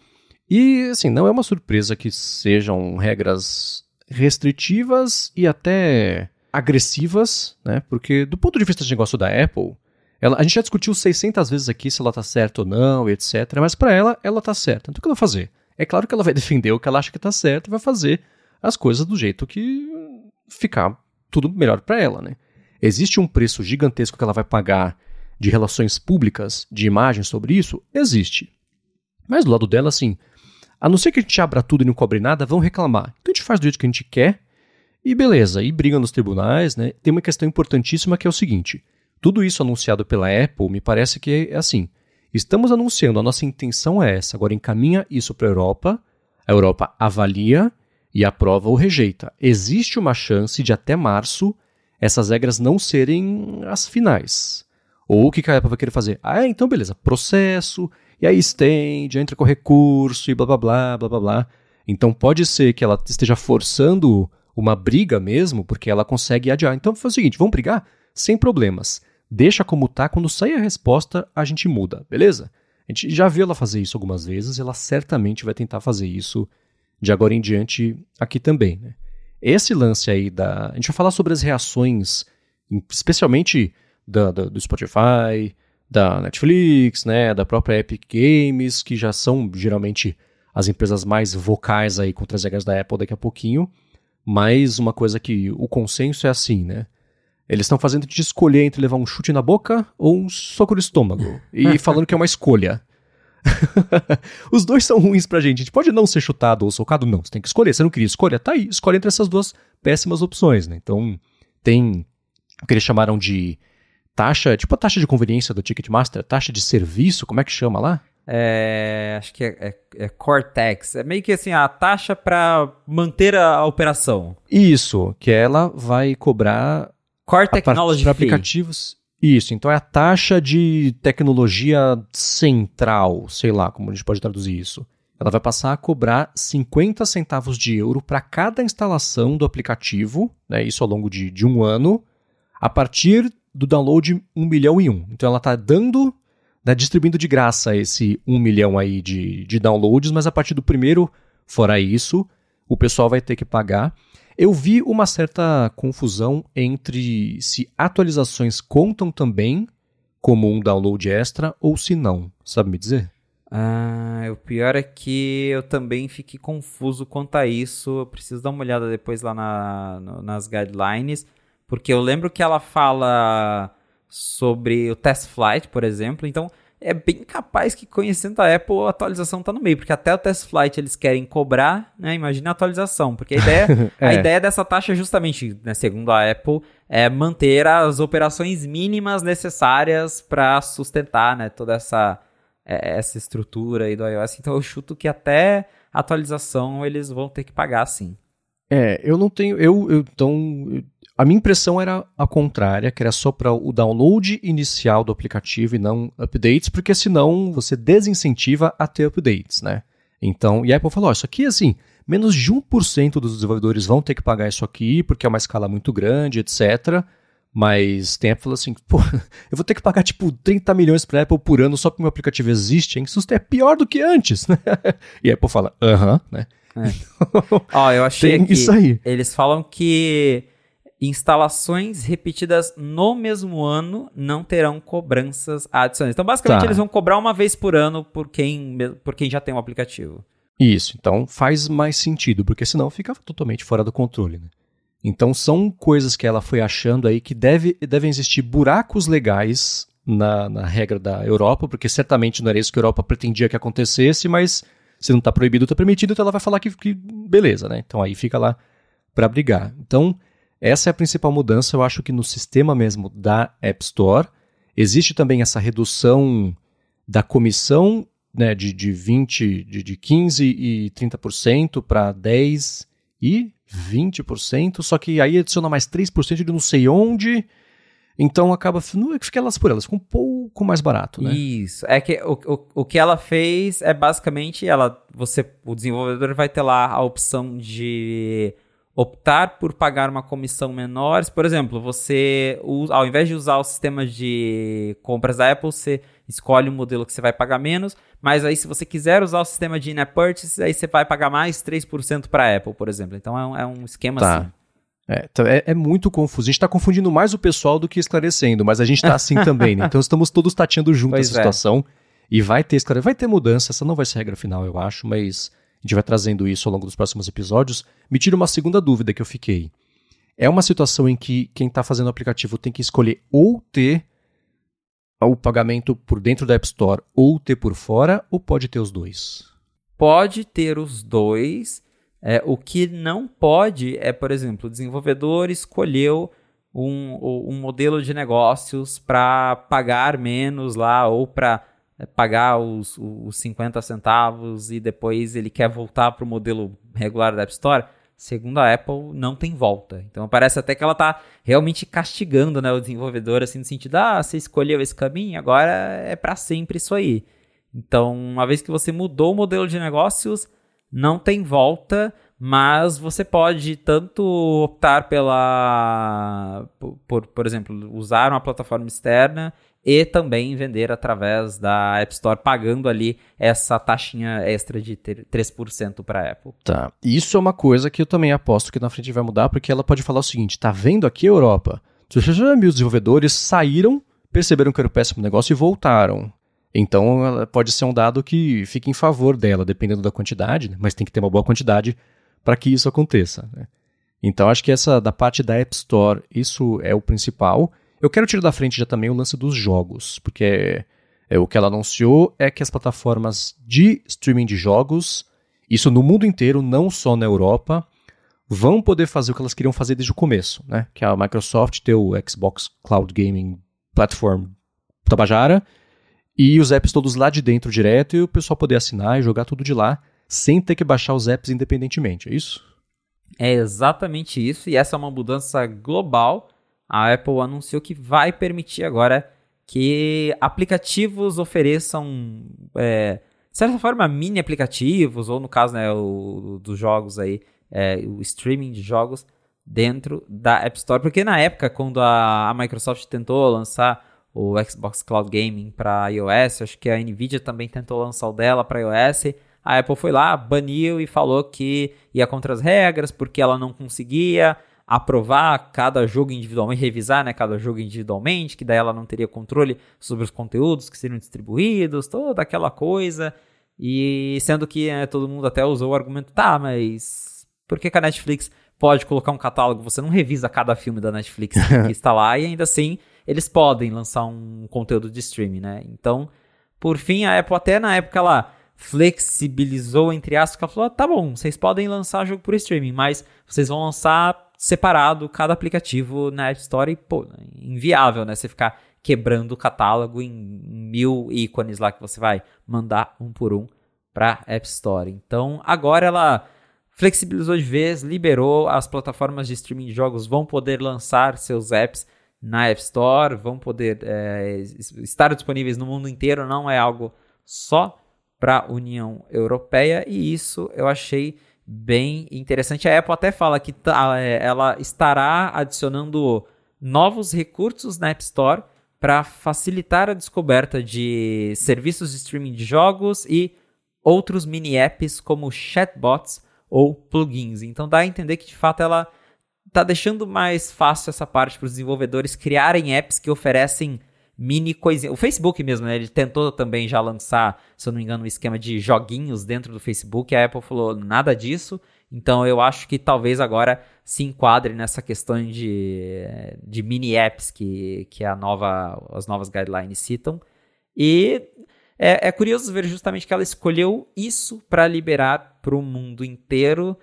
E assim, não é uma surpresa que sejam regras restritivas e até agressivas, né? Porque do ponto de vista de negócio da Apple, ela, a gente já discutiu 600 vezes aqui se ela está certa ou não, etc. Mas para ela, ela está certa. Então o que ela vai fazer? É claro que ela vai defender o que ela acha que está certo e vai fazer as coisas do jeito que ficar tudo melhor para ela, né? Existe um preço gigantesco que ela vai pagar de relações públicas, de imagem sobre isso? Existe. Mas do lado dela, assim, a não ser que a gente abra tudo e não cobre nada, vão reclamar. Então a gente faz do jeito que a gente quer e beleza, e briga nos tribunais, né? Tem uma questão importantíssima que é o seguinte: tudo isso anunciado pela Apple me parece que é assim. Estamos anunciando, a nossa intenção é essa, agora encaminha isso para a Europa, a Europa avalia e aprova ou rejeita. Existe uma chance de até março essas regras não serem as finais. Ou o que a Apple vai querer fazer? Ah, então beleza, processo, e aí estende, entra com recurso e blá blá blá blá blá blá. Então pode ser que ela esteja forçando uma briga mesmo, porque ela consegue adiar. Então foi o seguinte, vamos brigar? Sem problemas. Deixa como tá, quando sair a resposta, a gente muda, beleza? A gente já viu ela fazer isso algumas vezes, ela certamente vai tentar fazer isso de agora em diante aqui também. Né? Esse lance aí da. A gente vai falar sobre as reações, especialmente da, da, do Spotify, da Netflix, né, da própria Epic Games, que já são geralmente as empresas mais vocais aí contra as regras da Apple daqui a pouquinho. Mas uma coisa que o consenso é assim, né? Eles estão fazendo de escolher entre levar um chute na boca ou um soco no estômago. E falando que é uma escolha. Os dois são ruins pra gente. A gente pode não ser chutado ou socado, não. Você tem que escolher. Você não queria escolher? Tá aí. Escolhe entre essas duas péssimas opções, né? Então, tem o que eles chamaram de taxa, tipo a taxa de conveniência do Ticketmaster, taxa de serviço, como é que chama lá? É, acho que é, é, é Cortex. É meio que assim, a taxa para manter a, operação. Isso, que ela vai cobrar Core Technology para aplicativos. Isso, então é a taxa de tecnologia central, sei lá como a gente pode traduzir isso. Ela vai passar a cobrar 50 centavos de euro para cada instalação do aplicativo, né, isso ao longo de, de um ano, a partir do download 1 milhão e 1. Então ela está dando, né, distribuindo de graça esse 1 milhão aí de, de downloads, mas a partir do primeiro, fora isso, o pessoal vai ter que pagar. Eu vi uma certa confusão entre se atualizações contam também como um download extra ou se não. Sabe me dizer? Ah, o pior é que eu também fiquei confuso quanto a isso. Eu preciso dar uma olhada depois lá na, no, nas guidelines. Porque eu lembro que ela fala sobre o test flight, por exemplo. Então, é bem capaz que conhecendo a Apple, a atualização tá no meio, porque até o test flight eles querem cobrar, né? Imagina a atualização, porque a ideia, é. a ideia dessa taxa é justamente, né, segundo a Apple, é manter as operações mínimas necessárias para sustentar, né, toda essa é, essa estrutura aí do iOS. Então eu chuto que até a atualização eles vão ter que pagar sim. É, eu não tenho, eu, eu então a minha impressão era a contrária, que era só para o download inicial do aplicativo e não updates, porque senão você desincentiva a ter updates, né? Então, e a Apple falou, oh, isso aqui assim, menos de 1% dos desenvolvedores vão ter que pagar isso aqui, porque é uma escala muito grande, etc. Mas tem Apple falou assim, pô, eu vou ter que pagar tipo 30 milhões para Apple por ano só porque meu aplicativo existe, hein? Isso é pior do que antes, né? E a Apple fala, aham, uh -huh, né? É. Ó, eu achei que isso aí. eles falam que instalações repetidas no mesmo ano não terão cobranças adicionais. Então, basicamente, tá. eles vão cobrar uma vez por ano por quem, por quem já tem o um aplicativo. Isso, então faz mais sentido, porque senão fica totalmente fora do controle. Né? Então são coisas que ela foi achando aí que deve, devem existir buracos legais na, na regra da Europa, porque certamente não era isso que a Europa pretendia que acontecesse, mas se não está proibido, está permitido, então ela vai falar que, que beleza, né? Então aí fica lá para brigar. Então, essa é a principal mudança, eu acho que no sistema mesmo da App Store. Existe também essa redução da comissão né, de, de 20, de, de 15 e 30% para 10 e 20%, só que aí adiciona mais 3% de não sei onde. Então acaba não é que fica elas por elas, com um pouco mais barato, né? Isso. É que o, o, o que ela fez é basicamente ela você o desenvolvedor vai ter lá a opção de optar por pagar uma comissão menor. Por exemplo, você ao invés de usar o sistema de compras da Apple, você escolhe um modelo que você vai pagar menos, mas aí se você quiser usar o sistema de in-app purchase, aí você vai pagar mais 3% para a Apple, por exemplo. Então é um, é um esquema tá. assim. É, então, é, é, muito confuso. A gente está confundindo mais o pessoal do que esclarecendo, mas a gente está assim também, né? Então estamos todos tateando junto pois essa é. situação. E vai ter vai ter mudança, essa não vai ser a regra final, eu acho, mas a gente vai trazendo isso ao longo dos próximos episódios. Me tira uma segunda dúvida que eu fiquei. É uma situação em que quem está fazendo o aplicativo tem que escolher ou ter o pagamento por dentro da App Store ou ter por fora, ou pode ter os dois? Pode ter os dois. É, o que não pode é, por exemplo, o desenvolvedor escolheu um, um modelo de negócios para pagar menos lá ou para é, pagar os, os 50 centavos e depois ele quer voltar para o modelo regular da App Store segundo a Apple, não tem volta. Então parece até que ela está realmente castigando né, o desenvolvedor, assim, no sentido, ah, você escolheu esse caminho, agora é para sempre isso aí. Então, uma vez que você mudou o modelo de negócios, não tem volta, mas você pode tanto optar pela, por, por exemplo, usar uma plataforma externa e também vender através da App Store, pagando ali essa taxinha extra de 3% para a Apple. Tá. Isso é uma coisa que eu também aposto que na frente vai mudar, porque ela pode falar o seguinte: tá vendo aqui a Europa? Os desenvolvedores saíram, perceberam que era um péssimo negócio e voltaram. Então, ela pode ser um dado que fica em favor dela, dependendo da quantidade, né? mas tem que ter uma boa quantidade para que isso aconteça. Né? Então, acho que essa da parte da App Store, isso é o principal. Eu quero tirar da frente já também o lance dos jogos, porque é, é, o que ela anunciou é que as plataformas de streaming de jogos, isso no mundo inteiro, não só na Europa, vão poder fazer o que elas queriam fazer desde o começo, né? Que a Microsoft ter o Xbox Cloud Gaming Platform Tabajara e os apps todos lá de dentro direto e o pessoal poder assinar e jogar tudo de lá sem ter que baixar os apps independentemente, é isso? É exatamente isso, e essa é uma mudança global a Apple anunciou que vai permitir agora que aplicativos ofereçam, é, de certa forma, mini aplicativos, ou no caso né, o, dos jogos aí, é, o streaming de jogos dentro da App Store. Porque na época, quando a, a Microsoft tentou lançar o Xbox Cloud Gaming para iOS, acho que a Nvidia também tentou lançar o dela para iOS. A Apple foi lá, baniu e falou que ia contra as regras porque ela não conseguia aprovar cada jogo individualmente, revisar né, cada jogo individualmente, que daí ela não teria controle sobre os conteúdos que seriam distribuídos, toda aquela coisa. E sendo que né, todo mundo até usou o argumento, tá, mas por que, que a Netflix pode colocar um catálogo? Você não revisa cada filme da Netflix que está lá e ainda assim eles podem lançar um conteúdo de streaming, né? Então, por fim, a Apple até na época lá flexibilizou entre aspas, ela falou: ah, tá bom, vocês podem lançar jogo por streaming, mas vocês vão lançar separado cada aplicativo na App Store e, pô, inviável, né? Você ficar quebrando o catálogo em mil ícones lá que você vai mandar um por um para App Store. Então, agora ela flexibilizou de vez, liberou as plataformas de streaming de jogos vão poder lançar seus apps na App Store, vão poder é, estar disponíveis no mundo inteiro, não é algo só para a União Europeia e isso eu achei bem interessante. A Apple até fala que tá, é, ela estará adicionando novos recursos na App Store para facilitar a descoberta de serviços de streaming de jogos e outros mini apps como chatbots ou plugins. Então dá a entender que de fato ela está deixando mais fácil essa parte para os desenvolvedores criarem apps que oferecem mini coisinha. O Facebook mesmo, né? Ele tentou também já lançar, se eu não me engano, um esquema de joguinhos dentro do Facebook. A Apple falou nada disso. Então eu acho que talvez agora se enquadre nessa questão de, de mini apps que, que a nova, as novas guidelines citam. E é, é curioso ver justamente que ela escolheu isso para liberar para o mundo inteiro,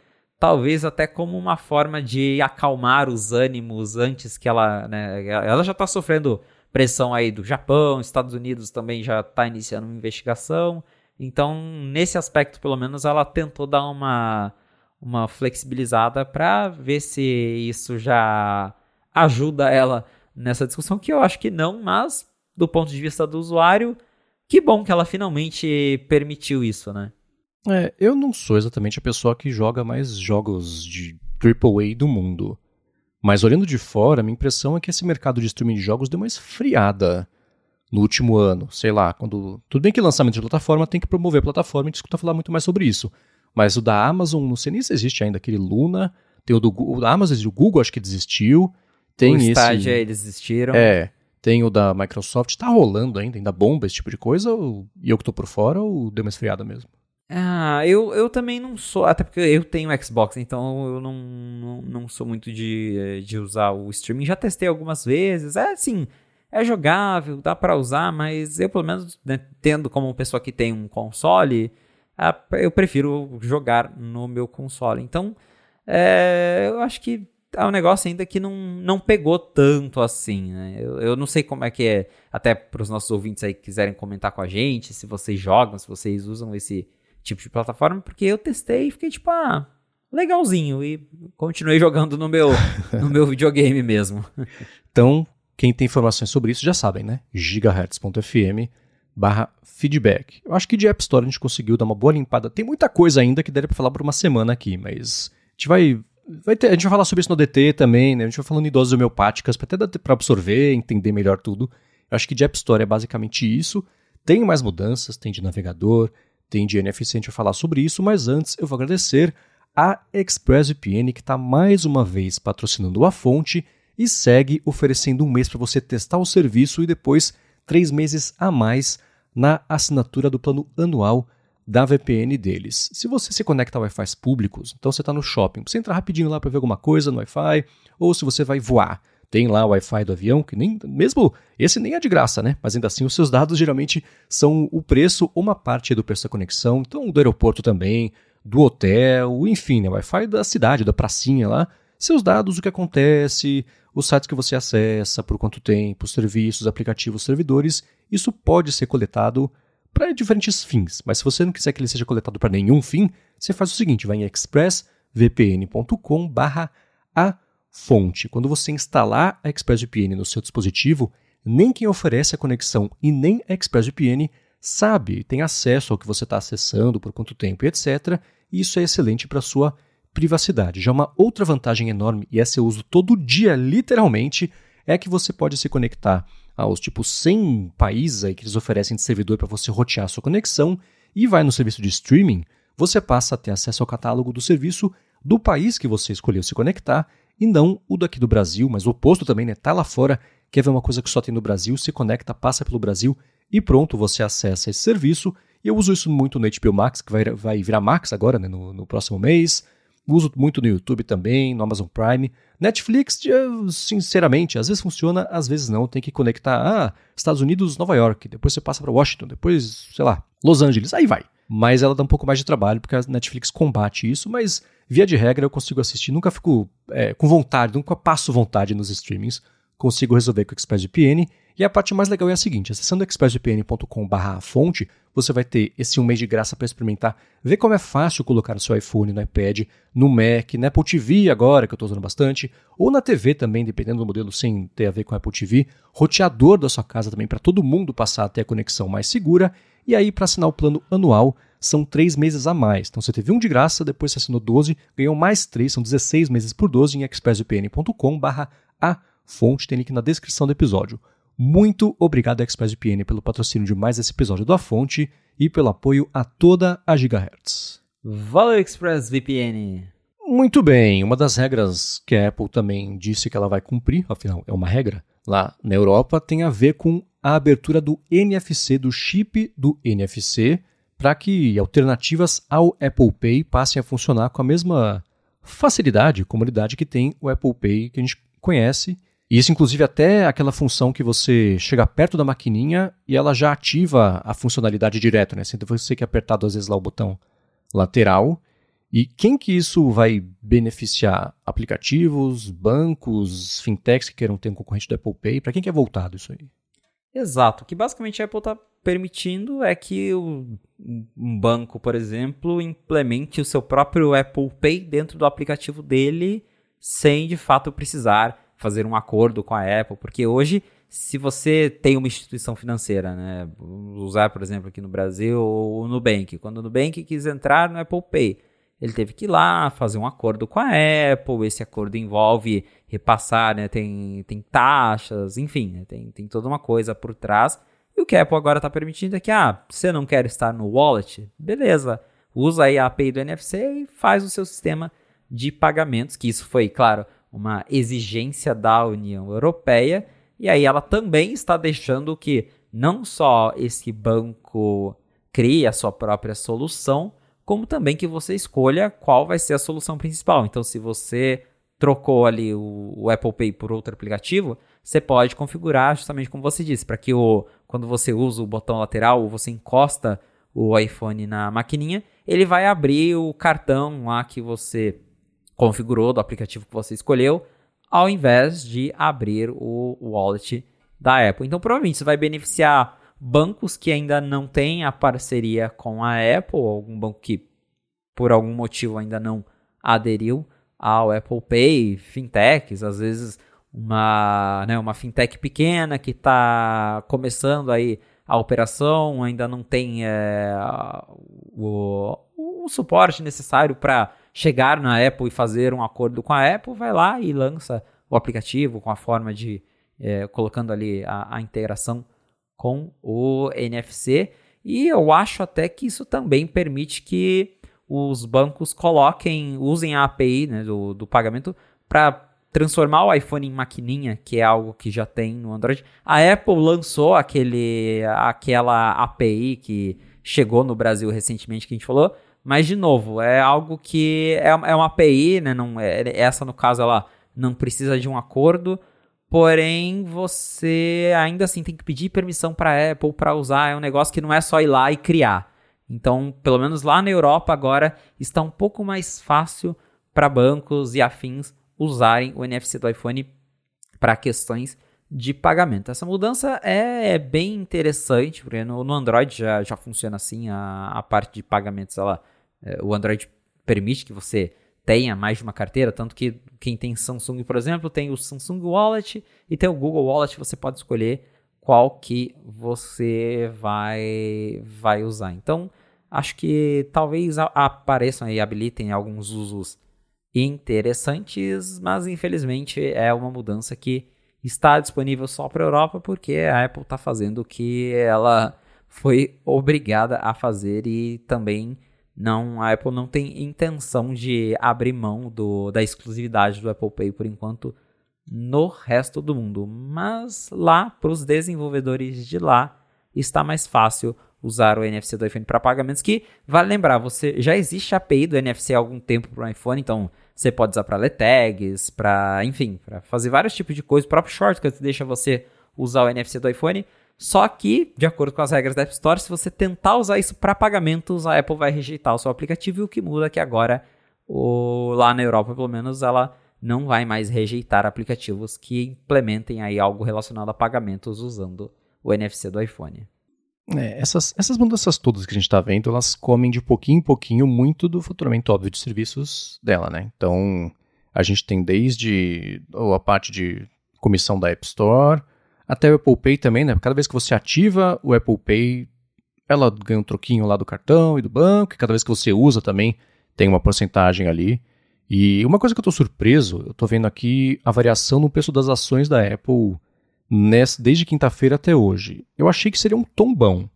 talvez até como uma forma de acalmar os ânimos antes que ela. Né, ela já está sofrendo pressão aí do Japão, Estados Unidos também já está iniciando uma investigação. Então, nesse aspecto, pelo menos, ela tentou dar uma, uma flexibilizada para ver se isso já ajuda ela nessa discussão, que eu acho que não, mas do ponto de vista do usuário, que bom que ela finalmente permitiu isso, né? É, eu não sou exatamente a pessoa que joga mais jogos de AAA do mundo. Mas olhando de fora, a minha impressão é que esse mercado de streaming de jogos deu uma esfriada no último ano. Sei lá, quando. Tudo bem que lançamento de plataforma tem que promover a plataforma e escuta falar muito mais sobre isso. Mas o da Amazon, não sei nem se existe ainda aquele Luna. Tem o do Google, o da Amazon, o Google acho que desistiu. Tem o esse. Stadia, eles desistiram. É. Tem o da Microsoft, tá rolando ainda, ainda bomba esse tipo de coisa, ou, e eu que tô por fora, ou deu uma esfriada mesmo? Ah, eu, eu também não sou, até porque eu tenho Xbox, então eu não, não, não sou muito de, de usar o streaming. Já testei algumas vezes, é assim, é jogável, dá para usar, mas eu pelo menos, né, tendo como pessoa que tem um console, eu prefiro jogar no meu console. Então, é, eu acho que é um negócio ainda que não, não pegou tanto assim, né? Eu, eu não sei como é que é, até para os nossos ouvintes aí que quiserem comentar com a gente, se vocês jogam, se vocês usam esse tipo de plataforma, porque eu testei e fiquei tipo, ah, legalzinho. E continuei jogando no meu, no meu videogame mesmo. Então, quem tem informações sobre isso já sabem, né? gigahertz.fm barra feedback. Eu acho que de App Store a gente conseguiu dar uma boa limpada. Tem muita coisa ainda que daria para falar por uma semana aqui, mas a gente vai vai ter, a gente vai falar sobre isso no DT também, né? A gente vai falando em doses homeopáticas para até para absorver, entender melhor tudo. Eu acho que de App Store é basicamente isso. Tem mais mudanças, tem de navegador, tem de NFC, a falar sobre isso, mas antes eu vou agradecer a ExpressVPN que está mais uma vez patrocinando a fonte e segue oferecendo um mês para você testar o serviço e depois três meses a mais na assinatura do plano anual da VPN deles. Se você se conecta a Wi-Fi públicos, então você está no shopping, você entra rapidinho lá para ver alguma coisa no Wi-Fi, ou se você vai voar, tem lá o Wi-Fi do avião, que nem mesmo esse nem é de graça, né? Mas ainda assim os seus dados geralmente são o preço ou uma parte do preço da conexão, então do aeroporto também, do hotel, enfim, né? Wi-Fi da cidade, da pracinha lá, seus dados, o que acontece, os sites que você acessa, por quanto tempo, serviços, aplicativos, servidores, isso pode ser coletado para diferentes fins. Mas se você não quiser que ele seja coletado para nenhum fim, você faz o seguinte, vai em expressvpn.com/a fonte. Quando você instalar a ExpressVPN no seu dispositivo, nem quem oferece a conexão e nem a ExpressVPN sabe, tem acesso ao que você está acessando, por quanto tempo e etc. E isso é excelente para sua privacidade. Já uma outra vantagem enorme, e essa eu uso todo dia, literalmente, é que você pode se conectar aos tipo 100 países aí que eles oferecem de servidor para você rotear a sua conexão e vai no serviço de streaming, você passa a ter acesso ao catálogo do serviço do país que você escolheu se conectar e não o daqui do Brasil, mas o oposto também, né? Tá lá fora, quer ver uma coisa que só tem no Brasil, se conecta, passa pelo Brasil e pronto, você acessa esse serviço. E eu uso isso muito no HBO Max, que vai, vai virar Max agora, né, no, no próximo mês. Uso muito no YouTube também, no Amazon Prime. Netflix, sinceramente, às vezes funciona, às vezes não. Tem que conectar, ah, Estados Unidos, Nova York, depois você passa para Washington, depois, sei lá, Los Angeles, aí vai. Mas ela dá um pouco mais de trabalho, porque a Netflix combate isso, mas via de regra eu consigo assistir, nunca fico é, com vontade, nunca passo vontade nos streamings, consigo resolver com o ExpressVPN. E a parte mais legal é a seguinte: acessando expressvpn.com/fonte, você vai ter esse um mês de graça para experimentar, ver como é fácil colocar no seu iPhone, no iPad, no Mac, na Apple TV agora, que eu estou usando bastante, ou na TV também, dependendo do modelo sem ter a ver com a Apple TV, roteador da sua casa também para todo mundo passar a ter a conexão mais segura. E aí, para assinar o plano anual, são três meses a mais. Então você teve um de graça, depois você assinou 12, ganhou mais três, são 16 meses por 12 em expressvpn.com/barra a fonte, tem link na descrição do episódio. Muito obrigado, ExpressVPN, pelo patrocínio de mais esse episódio da Fonte e pelo apoio a toda a Gigahertz. Valeu, ExpressVPN! Muito bem, uma das regras que a Apple também disse que ela vai cumprir, afinal é uma regra, lá na Europa, tem a ver com a abertura do NFC, do chip do NFC, para que alternativas ao Apple Pay passem a funcionar com a mesma facilidade comodidade que tem o Apple Pay que a gente conhece. E isso, inclusive, até aquela função que você chega perto da maquininha e ela já ativa a funcionalidade direto, né? Sem você que apertar duas vezes lá o botão lateral. E quem que isso vai beneficiar? Aplicativos, bancos, fintechs que queiram ter um concorrente do Apple Pay? Para quem que é voltado isso aí? Exato. O que basicamente a Apple está permitindo é que o, um banco, por exemplo, implemente o seu próprio Apple Pay dentro do aplicativo dele sem de fato precisar fazer um acordo com a Apple, porque hoje se você tem uma instituição financeira, né, usar por exemplo aqui no Brasil o Nubank, quando o Nubank quis entrar no Apple Pay, ele teve que ir lá fazer um acordo com a Apple. Esse acordo envolve repassar, né? Tem, tem taxas, enfim, né, tem, tem toda uma coisa por trás. E o que a Apple agora está permitindo é que, ah, você não quer estar no wallet? Beleza, usa aí a API do NFC e faz o seu sistema de pagamentos, que isso foi, claro, uma exigência da União Europeia. E aí ela também está deixando que não só esse banco crie a sua própria solução, como também que você escolha qual vai ser a solução principal. Então, se você trocou ali o, o, Apple Pay por outro aplicativo, você pode configurar justamente como você disse, para que o, quando você usa o botão lateral ou você encosta o iPhone na maquininha, ele vai abrir o cartão lá que você configurou do aplicativo que você escolheu, ao invés de abrir o wallet da Apple. Então, provavelmente você vai beneficiar bancos que ainda não têm a parceria com a Apple, algum banco que por algum motivo ainda não aderiu ao Apple Pay, fintechs, às vezes uma, né, uma fintech pequena que está começando aí a operação, ainda não tem é, o, o suporte necessário para chegar na Apple e fazer um acordo com a Apple, vai lá e lança o aplicativo com a forma de é, colocando ali a, a integração com o NFC. E eu acho até que isso também permite que os bancos coloquem, usem a API né, do, do pagamento para transformar o iPhone em maquininha, que é algo que já tem no Android. A Apple lançou aquele, aquela API que chegou no Brasil recentemente que a gente falou, mas de novo, é algo que é, é uma API, né, não, é, essa no caso ela não precisa de um acordo, Porém, você ainda assim tem que pedir permissão para Apple para usar. É um negócio que não é só ir lá e criar. Então, pelo menos lá na Europa agora está um pouco mais fácil para bancos e afins usarem o NFC do iPhone para questões de pagamento. Essa mudança é, é bem interessante, porque no, no, Android já, já funciona assim, a, a parte de pagamentos, ela, é, o Android permite que você tenha mais de uma carteira, tanto que quem tem Samsung, por exemplo, tem o Samsung Wallet e tem o Google Wallet, você pode escolher qual que você vai vai usar. Então, acho que talvez apareçam e habilitem alguns usos interessantes, mas infelizmente é uma mudança que está disponível só para a Europa porque a Apple está fazendo o que ela foi obrigada a fazer e também não, a Apple não tem intenção de abrir mão do, da exclusividade do Apple Pay por enquanto no resto do mundo. Mas lá, para os desenvolvedores de lá, está mais fácil usar o NFC do iPhone para pagamentos. Que vale lembrar, você já existe a API do NFC há algum tempo para o iPhone, então você pode usar para tags, para enfim, para fazer vários tipos de coisas. O próprio Shortcut deixa você usar o NFC do iPhone. Só que, de acordo com as regras da App Store, se você tentar usar isso para pagamentos, a Apple vai rejeitar o seu aplicativo. E o que muda é que agora, o, lá na Europa, pelo menos, ela não vai mais rejeitar aplicativos que implementem aí algo relacionado a pagamentos usando o NFC do iPhone. É, essas, essas mudanças todas que a gente está vendo, elas comem de pouquinho em pouquinho muito do faturamento óbvio de serviços dela, né? Então, a gente tem desde a parte de comissão da App Store, até o Apple Pay também, né? Cada vez que você ativa o Apple Pay, ela ganha um troquinho lá do cartão e do banco, e cada vez que você usa também tem uma porcentagem ali. E uma coisa que eu estou surpreso, eu estou vendo aqui a variação no preço das ações da Apple nessa, desde quinta-feira até hoje. Eu achei que seria um tombão.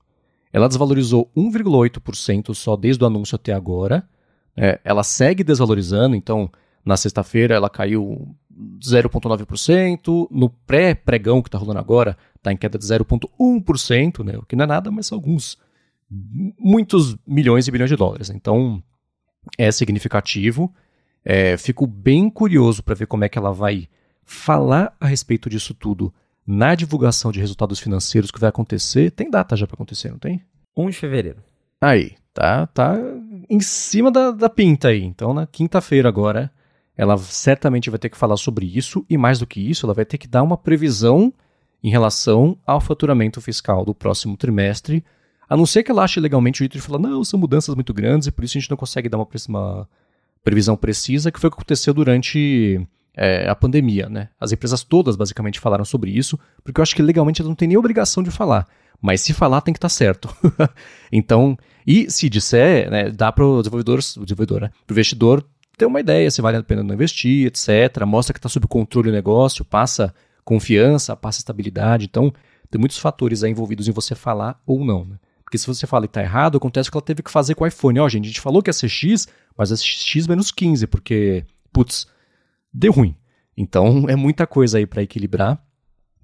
Ela desvalorizou 1,8% só desde o anúncio até agora. É, ela segue desvalorizando, então na sexta-feira ela caiu 0,9%. No pré-pregão que está rolando agora, está em queda de 0,1%, né? o que não é nada, mas são alguns muitos milhões e bilhões de dólares. Então, é significativo. É, fico bem curioso para ver como é que ela vai falar a respeito disso tudo na divulgação de resultados financeiros que vai acontecer. Tem data já para acontecer, não tem? 1 de fevereiro. Aí, tá, tá em cima da, da pinta aí. Então, na quinta-feira agora, ela certamente vai ter que falar sobre isso e mais do que isso, ela vai ter que dar uma previsão em relação ao faturamento fiscal do próximo trimestre, a não ser que ela ache legalmente o jeito de falar, não, são mudanças muito grandes e por isso a gente não consegue dar uma, uma previsão precisa, que foi o que aconteceu durante é, a pandemia, né? As empresas todas basicamente falaram sobre isso, porque eu acho que legalmente elas não têm nem obrigação de falar. Mas se falar, tem que estar tá certo. então, e se disser, né, dá para o desenvolvedor, o desenvolvedor, né, investidor ter uma ideia se vale a pena não investir, etc. Mostra que está sob controle o negócio, passa confiança, passa estabilidade. Então, tem muitos fatores aí envolvidos em você falar ou não. Né? Porque se você fala e está errado, acontece o que ela teve que fazer com o iPhone. Ó, oh, gente, a gente falou que ia ser X, mas é X menos 15, porque, putz, deu ruim. Então, é muita coisa aí para equilibrar.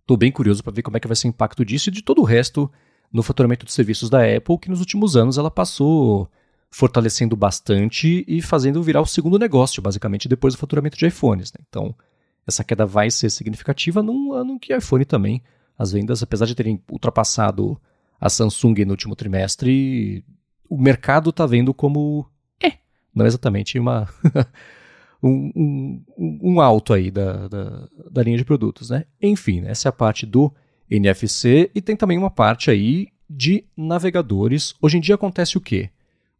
Estou bem curioso para ver como é que vai ser o impacto disso e de todo o resto no faturamento de serviços da Apple, que nos últimos anos ela passou fortalecendo bastante e fazendo virar o segundo negócio, basicamente, depois do faturamento de iPhones. Né? Então, essa queda vai ser significativa num ano que iPhone também, as vendas, apesar de terem ultrapassado a Samsung no último trimestre, o mercado está vendo como. É, não exatamente uma. um, um, um alto aí da, da, da, linha de produtos, né? Enfim, essa é a parte do NFC e tem também uma parte aí de navegadores. Hoje em dia acontece o quê?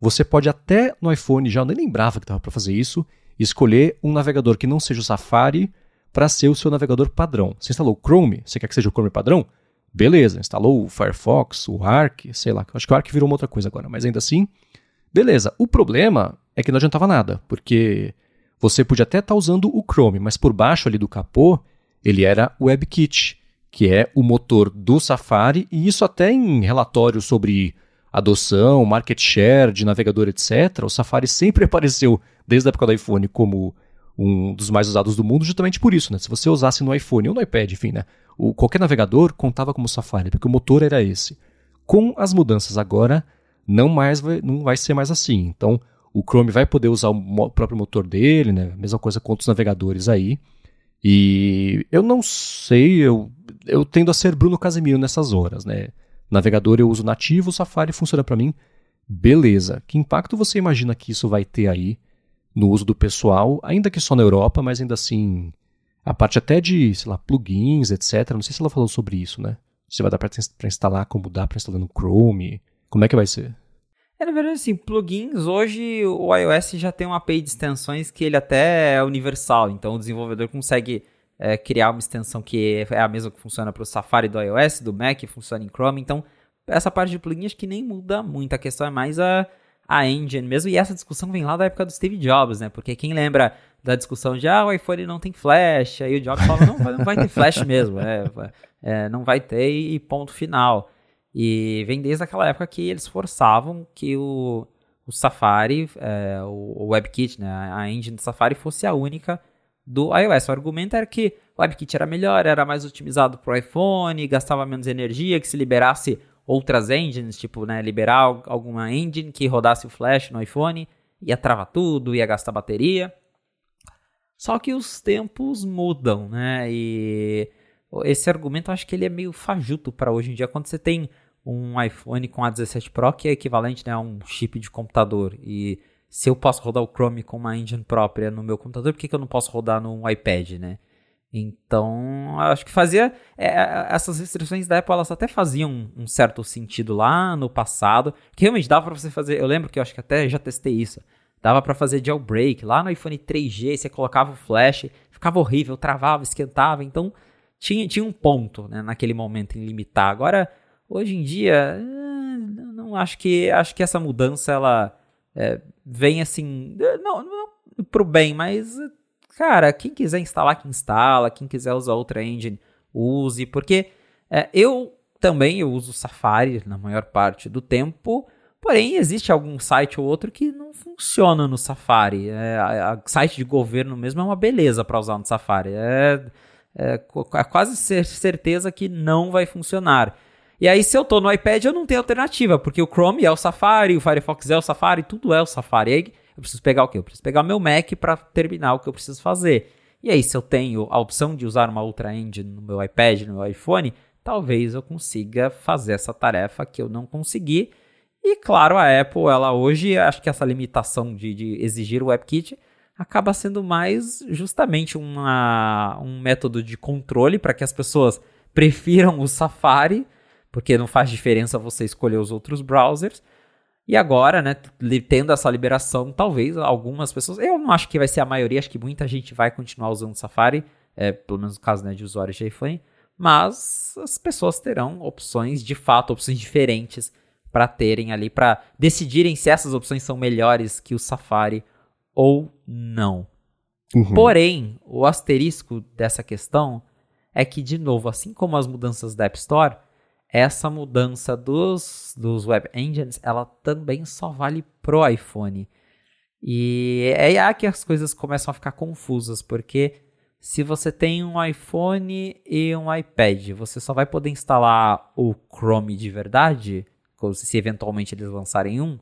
Você pode até no iPhone, já nem lembrava que estava para fazer isso, escolher um navegador que não seja o Safari para ser o seu navegador padrão. Você instalou o Chrome, você quer que seja o Chrome padrão? Beleza, instalou o Firefox, o Arc, sei lá, acho que o Arc virou uma outra coisa agora, mas ainda assim, beleza. O problema é que não adiantava nada, porque você podia até estar tá usando o Chrome, mas por baixo ali do capô, ele era o WebKit, que é o motor do Safari, e isso até em relatórios sobre adoção, market share de navegador, etc. O Safari sempre apareceu, desde a época do iPhone, como um dos mais usados do mundo, justamente por isso, né? Se você usasse no iPhone ou no iPad, enfim, né? O, qualquer navegador contava como Safari, porque o motor era esse. Com as mudanças agora, não mais vai, não vai ser mais assim. Então, o Chrome vai poder usar o próprio motor dele, né? Mesma coisa com outros navegadores aí. E eu não sei, eu, eu tendo a ser Bruno Casemiro nessas horas, né? Navegador eu uso nativo, o Safari funciona para mim. Beleza. Que impacto você imagina que isso vai ter aí no uso do pessoal, ainda que só na Europa, mas ainda assim, a parte até de, sei lá, plugins, etc. Não sei se ela falou sobre isso, né? Se vai dar para instalar como dá para instalar no Chrome. Como é que vai ser? É, na verdade, assim, plugins, hoje o iOS já tem uma API de extensões que ele até é universal, então o desenvolvedor consegue é, criar uma extensão que é a mesma que funciona para o Safari do iOS, do Mac, funciona em Chrome, então essa parte de plugins acho que nem muda muito, a questão é mais a, a engine mesmo, e essa discussão vem lá da época do Steve Jobs, né, porque quem lembra da discussão de, ah, o iPhone não tem flash, aí o Jobs fala, não, não vai ter flash mesmo, é, é, não vai ter e ponto final. E vem desde aquela época que eles forçavam que o, o Safari, é, o, o WebKit, né, a engine do Safari fosse a única do iOS. O argumento era que o WebKit era melhor, era mais otimizado para o iPhone, gastava menos energia, que se liberasse outras engines, tipo, né, liberar alguma engine que rodasse o Flash no iPhone, ia travar tudo, ia gastar bateria. Só que os tempos mudam, né? E esse argumento eu acho que ele é meio fajuto para hoje em dia. Quando você tem um iPhone com A17 Pro que é equivalente né, a um chip de computador. E se eu posso rodar o Chrome com uma engine própria no meu computador, por que, que eu não posso rodar no iPad, né? Então, acho que fazia. É, é, essas restrições da Apple elas até faziam um, certo sentido lá no passado. Que realmente dava para você fazer. Eu lembro que eu acho que até já testei isso. Dava para fazer jailbreak. Lá no iPhone 3G, você colocava o flash, ficava horrível, travava, esquentava. Então, tinha, tinha um ponto né, naquele momento em limitar. Agora, Hoje em dia, eh, não acho que acho que essa mudança ela é, vem assim, eh, não, não pro bem, mas cara, quem quiser instalar, que instala, quem quiser usar outra engine, use, porque é, eu também eu uso Safari na maior parte do tempo, porém existe algum site ou outro que não funciona no Safari. É, a, a site de governo mesmo é uma beleza para usar no Safari. É, é, é quase certeza que não vai funcionar. E aí, se eu tô no iPad, eu não tenho alternativa, porque o Chrome é o Safari, o Firefox é o Safari, tudo é o Safari. Aí, eu preciso pegar o quê? Eu preciso pegar meu Mac para terminar o que eu preciso fazer. E aí, se eu tenho a opção de usar uma outra engine no meu iPad, no meu iPhone, talvez eu consiga fazer essa tarefa que eu não consegui. E claro, a Apple, ela hoje, acho que essa limitação de, de exigir o WebKit acaba sendo mais justamente uma, um método de controle para que as pessoas prefiram o Safari, porque não faz diferença você escolher os outros browsers. E agora, né, tendo essa liberação, talvez algumas pessoas, eu não acho que vai ser a maioria, acho que muita gente vai continuar usando o Safari, é, pelo menos no caso né, de usuários de iPhone, mas as pessoas terão opções, de fato, opções diferentes para terem ali, para decidirem se essas opções são melhores que o Safari ou não. Uhum. Porém, o asterisco dessa questão é que, de novo, assim como as mudanças da App Store, essa mudança dos, dos web engines, ela também só vale pro iPhone. E é aí que as coisas começam a ficar confusas, porque se você tem um iPhone e um iPad, você só vai poder instalar o Chrome de verdade, se eventualmente eles lançarem um,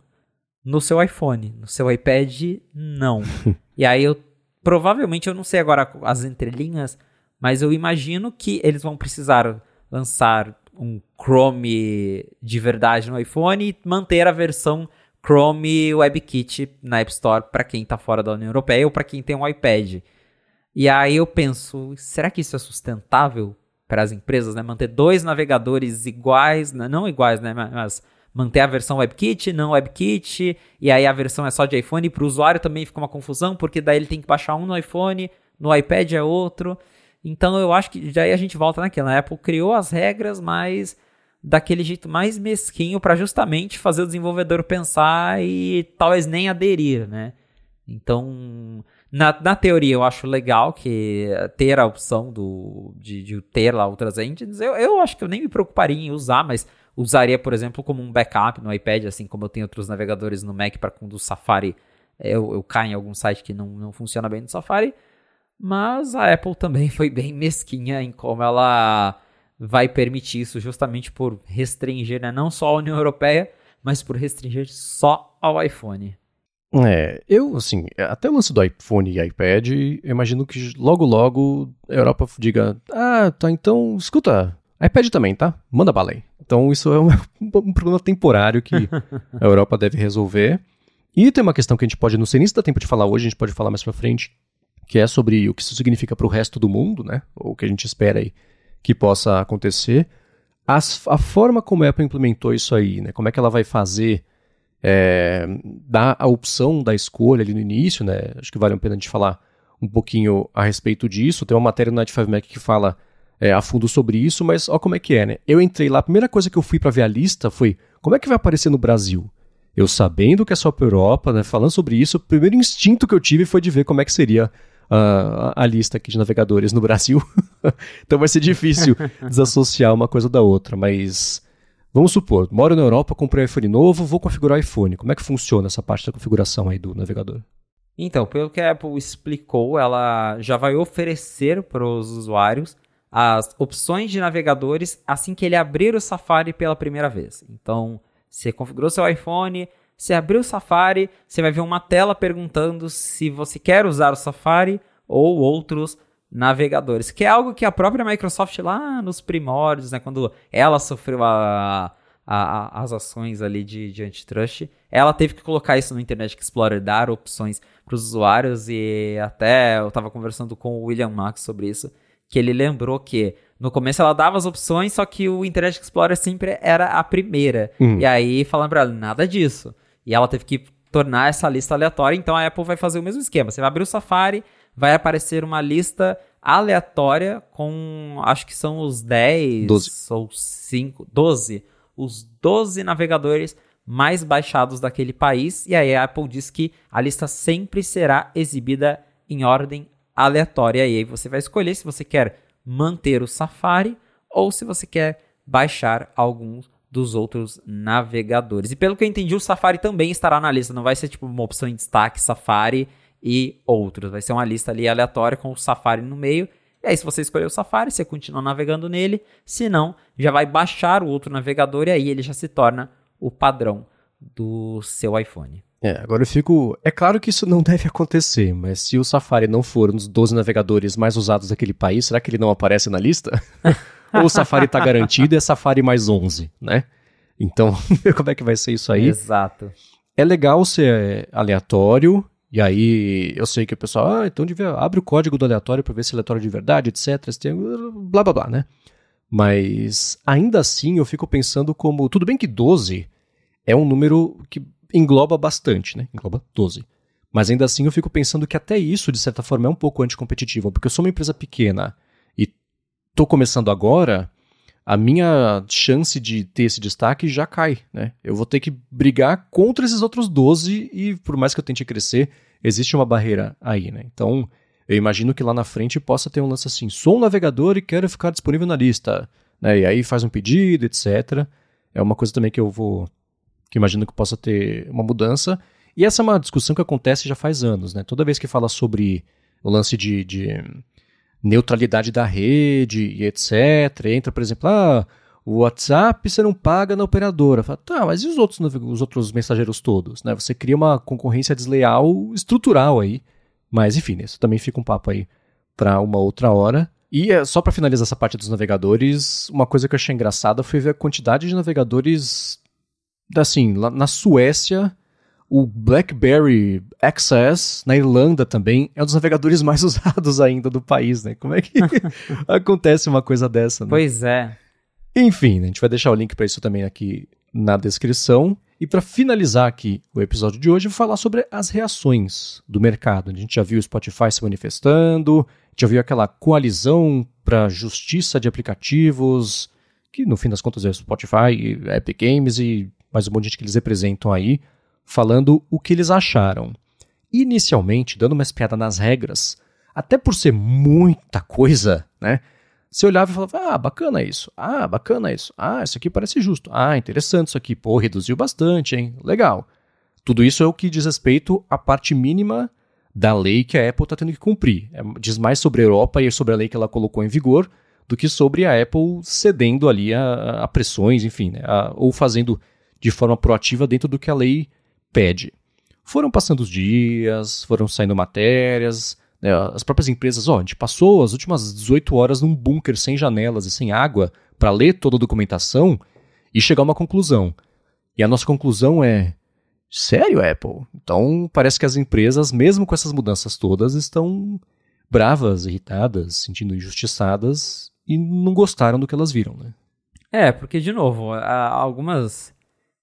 no seu iPhone. No seu iPad, não. e aí eu provavelmente eu não sei agora as entrelinhas, mas eu imagino que eles vão precisar lançar um Chrome de verdade no iPhone e manter a versão Chrome WebKit na App Store para quem está fora da União Europeia ou para quem tem um iPad. E aí eu penso, será que isso é sustentável para as empresas, né? Manter dois navegadores iguais, né? não iguais, né? Mas manter a versão WebKit, não WebKit, e aí a versão é só de iPhone. Para o usuário também fica uma confusão, porque daí ele tem que baixar um no iPhone, no iPad é outro. Então eu acho que daí a gente volta naquela. A Apple criou as regras, mas daquele jeito mais mesquinho para justamente fazer o desenvolvedor pensar e talvez nem aderir, né? Então, na, na teoria, eu acho legal que ter a opção do, de, de ter lá outras engines. Eu, eu acho que eu nem me preocuparia em usar, mas usaria, por exemplo, como um backup no iPad, assim como eu tenho outros navegadores no Mac para quando o Safari eu, eu caio em algum site que não, não funciona bem no Safari. Mas a Apple também foi bem mesquinha em como ela vai permitir isso, justamente por restringir né, não só a União Europeia, mas por restringir só ao iPhone. É, eu, assim, até o lance do iPhone e iPad, imagino que logo logo a Europa diga: ah, tá, então, escuta, iPad também, tá? Manda bala aí. Então isso é um, um problema temporário que a Europa deve resolver. E tem uma questão que a gente pode, não sei nem se dá tempo de falar hoje, a gente pode falar mais pra frente, que é sobre o que isso significa para o resto do mundo, né? Ou o que a gente espera aí que possa acontecer. As, a forma como a Apple implementou isso aí, né? Como é que ela vai fazer, é, dar a opção da escolha ali no início, né? Acho que vale a pena a gente falar um pouquinho a respeito disso. Tem uma matéria no Night 5 Mac que fala é, a fundo sobre isso, mas ó como é que é, né? Eu entrei lá, a primeira coisa que eu fui para ver a lista foi como é que vai aparecer no Brasil? Eu sabendo que é só para Europa, né, falando sobre isso, o primeiro instinto que eu tive foi de ver como é que seria uh, a lista aqui de navegadores no Brasil. então vai ser difícil desassociar uma coisa da outra, mas vamos supor, moro na Europa, comprei um iPhone novo, vou configurar o iPhone. Como é que funciona essa parte da configuração aí do navegador? Então, pelo que a Apple explicou, ela já vai oferecer para os usuários as opções de navegadores assim que ele abrir o Safari pela primeira vez. Então, você configurou seu iPhone, você abriu o Safari, você vai ver uma tela perguntando se você quer usar o Safari ou outros navegadores, que é algo que a própria Microsoft lá nos primórdios, né, quando ela sofreu a, a, a, as ações ali de, de antitrust, ela teve que colocar isso no Internet Explorer, dar opções para os usuários e até eu estava conversando com o William Max sobre isso, que ele lembrou que no começo ela dava as opções, só que o Internet Explorer sempre era a primeira. Uhum. E aí falando para ela, nada disso. E ela teve que tornar essa lista aleatória, então a Apple vai fazer o mesmo esquema. Você vai abrir o Safari, vai aparecer uma lista aleatória com, acho que são os 10 12. ou 5, 12, os 12 navegadores mais baixados daquele país. E aí a Apple diz que a lista sempre será exibida em ordem aleatória. E aí você vai escolher se você quer manter o Safari ou se você quer baixar alguns dos outros navegadores. E pelo que eu entendi, o Safari também estará na lista. Não vai ser tipo uma opção em destaque Safari e outros. Vai ser uma lista ali aleatória com o Safari no meio. E aí, se você escolher o Safari, você continua navegando nele. Se não, já vai baixar o outro navegador e aí ele já se torna o padrão do seu iPhone. É, agora eu fico. É claro que isso não deve acontecer, mas se o Safari não for um dos 12 navegadores mais usados daquele país, será que ele não aparece na lista? Ou o Safari está garantido e é Safari mais 11, né? Então, como é que vai ser isso aí? Exato. É legal ser aleatório, e aí eu sei que o pessoal, ah, então devia, abre o código do aleatório para ver se é aleatório de verdade, etc. Tem, blá blá blá, né? Mas ainda assim eu fico pensando como. Tudo bem que 12 é um número que engloba bastante, né? Engloba 12. Mas ainda assim eu fico pensando que até isso, de certa forma, é um pouco anticompetitivo, porque eu sou uma empresa pequena tô começando agora, a minha chance de ter esse destaque já cai, né? Eu vou ter que brigar contra esses outros 12 e por mais que eu tente crescer, existe uma barreira aí, né? Então, eu imagino que lá na frente possa ter um lance assim, sou um navegador e quero ficar disponível na lista, né? E aí faz um pedido, etc. É uma coisa também que eu vou que imagino que possa ter uma mudança. E essa é uma discussão que acontece já faz anos, né? Toda vez que fala sobre o lance de, de neutralidade da rede e etc. Entra, por exemplo, ah, o WhatsApp você não paga na operadora. Fala, tá, mas e os outros, os outros mensageiros todos? Né? Você cria uma concorrência desleal estrutural aí. Mas enfim, isso também fica um papo aí para uma outra hora. E é, só para finalizar essa parte dos navegadores, uma coisa que eu achei engraçada foi ver a quantidade de navegadores assim, lá na Suécia, o BlackBerry XS, na Irlanda também, é um dos navegadores mais usados ainda do país, né? Como é que acontece uma coisa dessa, né? Pois é. Enfim, a gente vai deixar o link para isso também aqui na descrição. E para finalizar aqui o episódio de hoje, eu vou falar sobre as reações do mercado. A gente já viu o Spotify se manifestando, já viu aquela coalizão para justiça de aplicativos, que no fim das contas é o Spotify, Epic Games e mais um monte de gente que eles representam aí, falando o que eles acharam. Inicialmente, dando uma espiada nas regras, até por ser muita coisa, né? Você olhava e falava, ah, bacana isso, ah, bacana isso, ah, isso aqui parece justo, ah, interessante isso aqui, pô, reduziu bastante, hein, legal. Tudo isso é o que diz respeito à parte mínima da lei que a Apple está tendo que cumprir. É, diz mais sobre a Europa e sobre a lei que ela colocou em vigor do que sobre a Apple cedendo ali a, a pressões, enfim, né, a, ou fazendo de forma proativa dentro do que a lei pede. Foram passando os dias, foram saindo matérias, né, as próprias empresas, ó, a gente passou as últimas 18 horas num bunker sem janelas e sem água para ler toda a documentação e chegar a uma conclusão. E a nossa conclusão é: sério, Apple? Então parece que as empresas, mesmo com essas mudanças todas, estão bravas, irritadas, sentindo injustiçadas e não gostaram do que elas viram, né? É, porque, de novo, algumas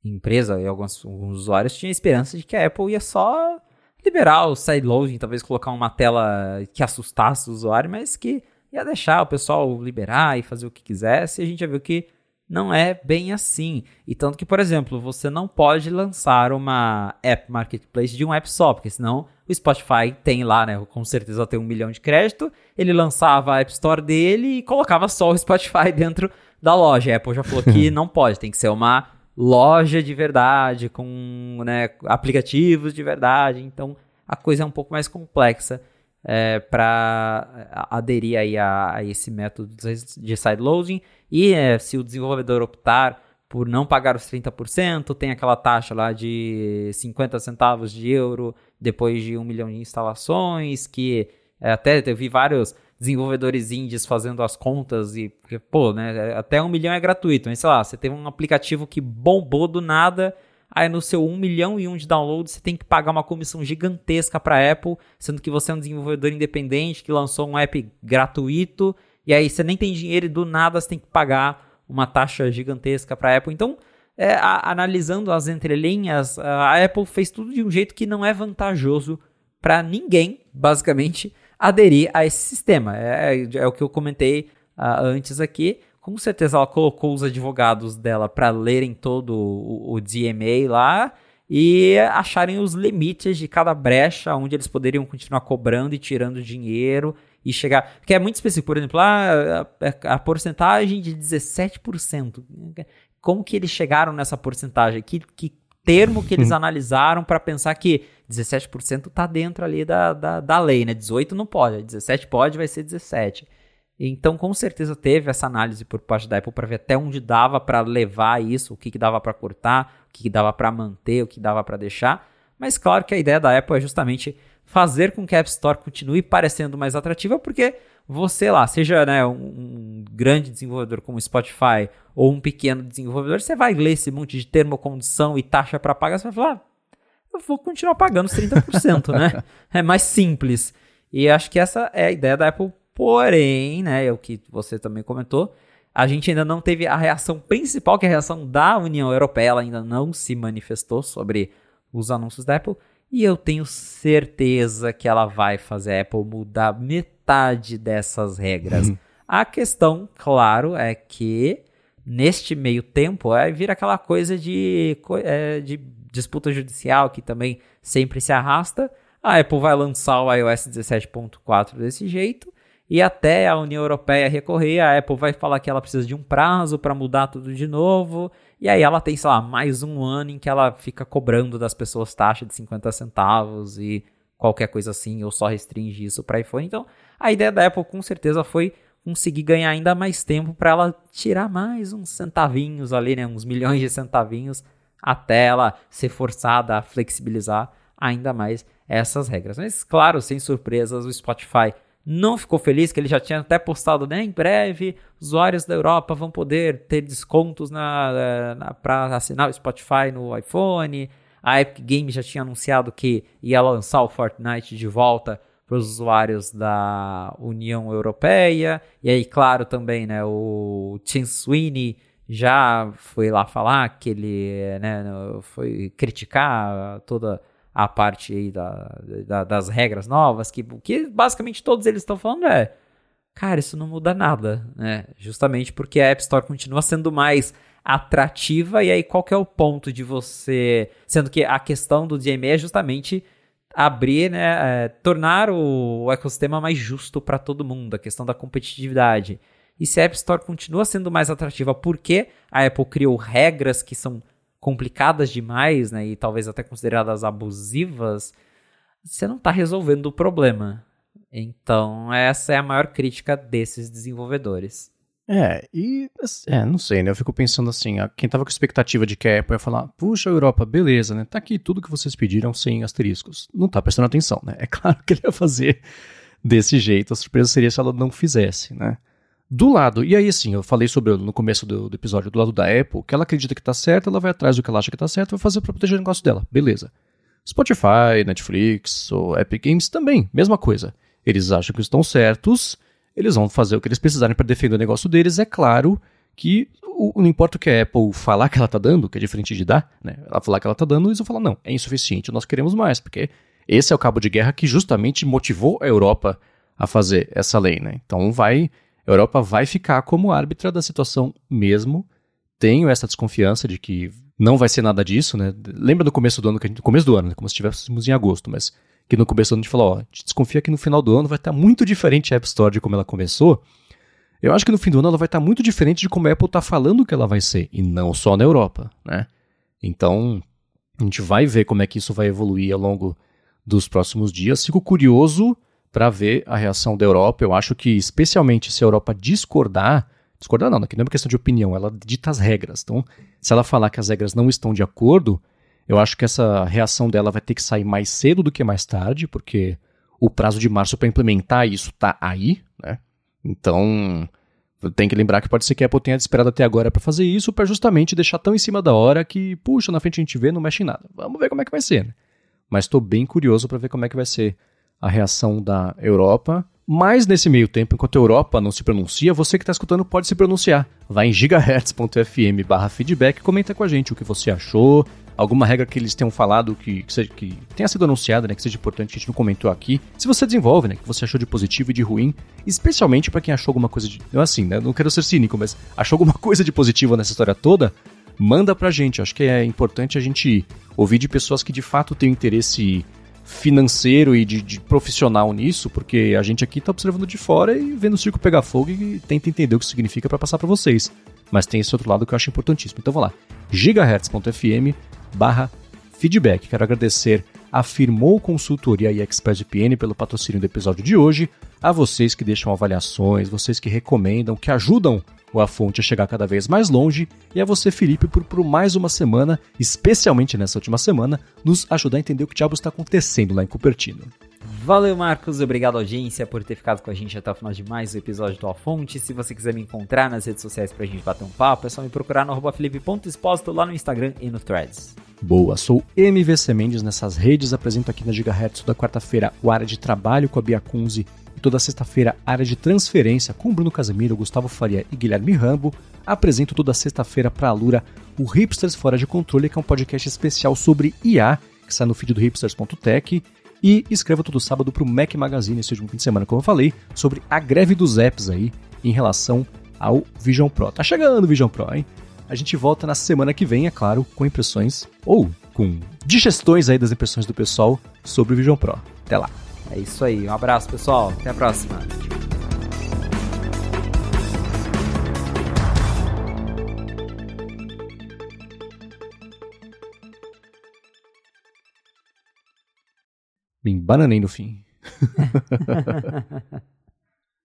empresa e alguns, alguns usuários tinham esperança de que a Apple ia só liberar o sideloading, talvez colocar uma tela que assustasse o usuário, mas que ia deixar o pessoal liberar e fazer o que quisesse. E a gente já viu que não é bem assim. E tanto que, por exemplo, você não pode lançar uma app marketplace de um app só, porque senão o Spotify tem lá, né? Com certeza tem um milhão de crédito. Ele lançava a App Store dele e colocava só o Spotify dentro da loja. A Apple já falou que não pode, tem que ser uma loja de verdade, com né, aplicativos de verdade. Então a coisa é um pouco mais complexa é, para aderir aí a, a, esse método de sideloading. E é, se o desenvolvedor optar por não pagar os 30%, tem aquela taxa lá de 50 centavos de euro depois de um milhão de instalações, que é, até eu vi vários desenvolvedores indies fazendo as contas e, pô, né, até um milhão é gratuito, mas sei lá, você teve um aplicativo que bombou do nada, aí no seu um milhão e um de download você tem que pagar uma comissão gigantesca para Apple, sendo que você é um desenvolvedor independente que lançou um app gratuito, e aí você nem tem dinheiro e do nada você tem que pagar uma taxa gigantesca para Apple. Então, é, a, analisando as entrelinhas, a Apple fez tudo de um jeito que não é vantajoso para ninguém, basicamente, aderir a esse sistema. É, é, é o que eu comentei uh, antes aqui. Com certeza ela colocou os advogados dela para lerem todo o, o DMA lá e acharem os limites de cada brecha onde eles poderiam continuar cobrando e tirando dinheiro e chegar. Que é muito específico, por exemplo, a, a, a porcentagem de 17%. Como que eles chegaram nessa porcentagem? Que, que termo que eles analisaram para pensar que 17% está dentro ali da, da, da lei, né? 18 não pode, 17 pode, vai ser 17. Então, com certeza teve essa análise por parte da Apple para ver até onde dava para levar isso, o que, que dava para cortar, o que, que dava para manter, o que dava para deixar. Mas claro que a ideia da Apple é justamente fazer com que a App Store continue parecendo mais atrativa, porque você lá, seja né, um, grande desenvolvedor como Spotify ou um pequeno desenvolvedor, você vai ler esse monte de termo, condição e taxa para pagar, você vai falar, eu vou continuar pagando os 30%, né? É mais simples. E acho que essa é a ideia da Apple Porém, né, é o que você também comentou, a gente ainda não teve a reação principal, que é a reação da União Europeia, ela ainda não se manifestou sobre os anúncios da Apple, e eu tenho certeza que ela vai fazer a Apple mudar metade dessas regras. Uhum. A questão, claro, é que neste meio tempo é, vira aquela coisa de, é, de disputa judicial que também sempre se arrasta. A Apple vai lançar o iOS 17.4 desse jeito e até a União Europeia recorrer, a Apple vai falar que ela precisa de um prazo para mudar tudo de novo, e aí ela tem, sei lá, mais um ano em que ela fica cobrando das pessoas taxa de 50 centavos e qualquer coisa assim, ou só restringe isso para iPhone. Então, a ideia da Apple com certeza foi conseguir ganhar ainda mais tempo para ela tirar mais uns centavinhos ali, né, uns milhões de centavinhos, até ela ser forçada a flexibilizar ainda mais essas regras. Mas, claro, sem surpresas, o Spotify não ficou feliz, que ele já tinha até postado, né? Em breve, usuários da Europa vão poder ter descontos na, na para assinar o Spotify no iPhone. A Epic Games já tinha anunciado que ia lançar o Fortnite de volta para os usuários da União Europeia. E aí, claro, também, né? O Tim Sweeney já foi lá falar que ele né, foi criticar toda a parte aí da, da, das regras novas, que, que basicamente todos eles estão falando é, cara, isso não muda nada, né? Justamente porque a App Store continua sendo mais atrativa, e aí qual que é o ponto de você... Sendo que a questão do DMA é justamente abrir, né, é, tornar o, o ecossistema mais justo para todo mundo, a questão da competitividade. E se a App Store continua sendo mais atrativa porque a Apple criou regras que são complicadas demais, né, e talvez até consideradas abusivas, você não está resolvendo o problema. Então, essa é a maior crítica desses desenvolvedores. É, e é, não sei, né? Eu fico pensando assim, quem tava com expectativa de que a Apple ia falar, puxa, Europa, beleza, né? Tá aqui tudo que vocês pediram sem asteriscos. Não tá prestando atenção, né? É claro que ele ia fazer desse jeito. A surpresa seria se ela não fizesse, né? Do lado, e aí assim, eu falei sobre no começo do, do, episódio, do lado da Apple, que ela acredita que tá certo, ela vai atrás do que ela acha que tá certo, vai fazer para proteger o negócio dela. Beleza. Spotify, Netflix ou Epic Games também, mesma coisa. Eles acham que estão certos, eles vão fazer o que eles precisarem para defender o negócio deles. É claro que o, não importa o que a Apple falar que ela tá dando, que é diferente de dar, né? Ela falar que ela tá dando, eles vão falar, não, é insuficiente, nós queremos mais, porque esse é o cabo de guerra que justamente motivou a Europa a fazer essa lei, né? Então vai a Europa vai ficar como árbitra da situação mesmo. Tenho essa desconfiança de que não vai ser nada disso, né? Lembra do começo do ano, que gente, começo do ano, né? como se estivéssemos em agosto, mas que no começo do ano a gente falou, ó, a gente desconfia que no final do ano vai estar muito diferente a App Store de como ela começou. Eu acho que no fim do ano ela vai estar muito diferente de como a Apple está falando que ela vai ser, e não só na Europa, né? Então, a gente vai ver como é que isso vai evoluir ao longo dos próximos dias. Fico curioso para ver a reação da Europa. Eu acho que, especialmente se a Europa discordar, discordar não, aqui não é uma questão de opinião, ela dita as regras. Então, se ela falar que as regras não estão de acordo, eu acho que essa reação dela vai ter que sair mais cedo do que mais tarde, porque o prazo de março para implementar isso está aí, né? Então, tem que lembrar que pode ser que a Apple tenha esperado até agora para fazer isso, para justamente deixar tão em cima da hora que, puxa, na frente a gente vê, não mexe em nada. Vamos ver como é que vai ser, né? Mas estou bem curioso para ver como é que vai ser a reação da Europa. Mas nesse meio tempo, enquanto a Europa não se pronuncia, você que está escutando pode se pronunciar. Vai em gigahertz.fm barra feedback comenta com a gente o que você achou, alguma regra que eles tenham falado que, que, seja, que tenha sido anunciada, né, que seja importante, que a gente não comentou aqui. Se você desenvolve, né, que você achou de positivo e de ruim, especialmente para quem achou alguma coisa de... Eu assim, né, não quero ser cínico, mas achou alguma coisa de positivo nessa história toda, manda pra gente. Acho que é importante a gente ouvir de pessoas que de fato têm interesse financeiro e de, de, profissional nisso, porque a gente aqui está observando de fora e vendo o circo pegar fogo e tenta entender o que significa para passar para vocês. Mas tem esse outro lado que eu acho importantíssimo. Então vamos lá, gigahertz.fm barra feedback. Quero agradecer a Firmou Consultoria e ExpressVPN pelo patrocínio do episódio de hoje, a vocês que deixam avaliações, vocês que recomendam, que ajudam o A Fonte a chegar cada vez mais longe, e a você, Felipe, por, por mais uma semana, especialmente nessa última semana, nos ajudar a entender o que diabo está acontecendo lá em Cupertino. Valeu, Marcos. Obrigado, audiência, por ter ficado com a gente até o final de mais um episódio do A Fonte. Se você quiser me encontrar nas redes sociais pra gente bater um papo, é só me procurar no felipe.expósito lá no Instagram e no Threads. Boa, sou MVC Mendes nessas redes, apresento aqui na Gigahertz toda quarta-feira o área de trabalho com a Bia Kunze toda sexta-feira área de transferência com Bruno Casemiro, Gustavo Faria e Guilherme Rambo. Apresento toda sexta-feira para a Lura o Hipsters Fora de Controle, que é um podcast especial sobre IA, que sai no feed do hipsters.tech. E escrevo todo sábado para o Mac Magazine, esse último fim de semana, como eu falei, sobre a greve dos apps aí em relação ao Vision Pro. Tá chegando o Vision Pro, hein? A gente volta na semana que vem, é claro, com impressões ou com digestões aí das impressões do pessoal sobre o Vision Pro. Até lá. É isso aí. Um abraço, pessoal. Até a próxima. Me bananei no fim.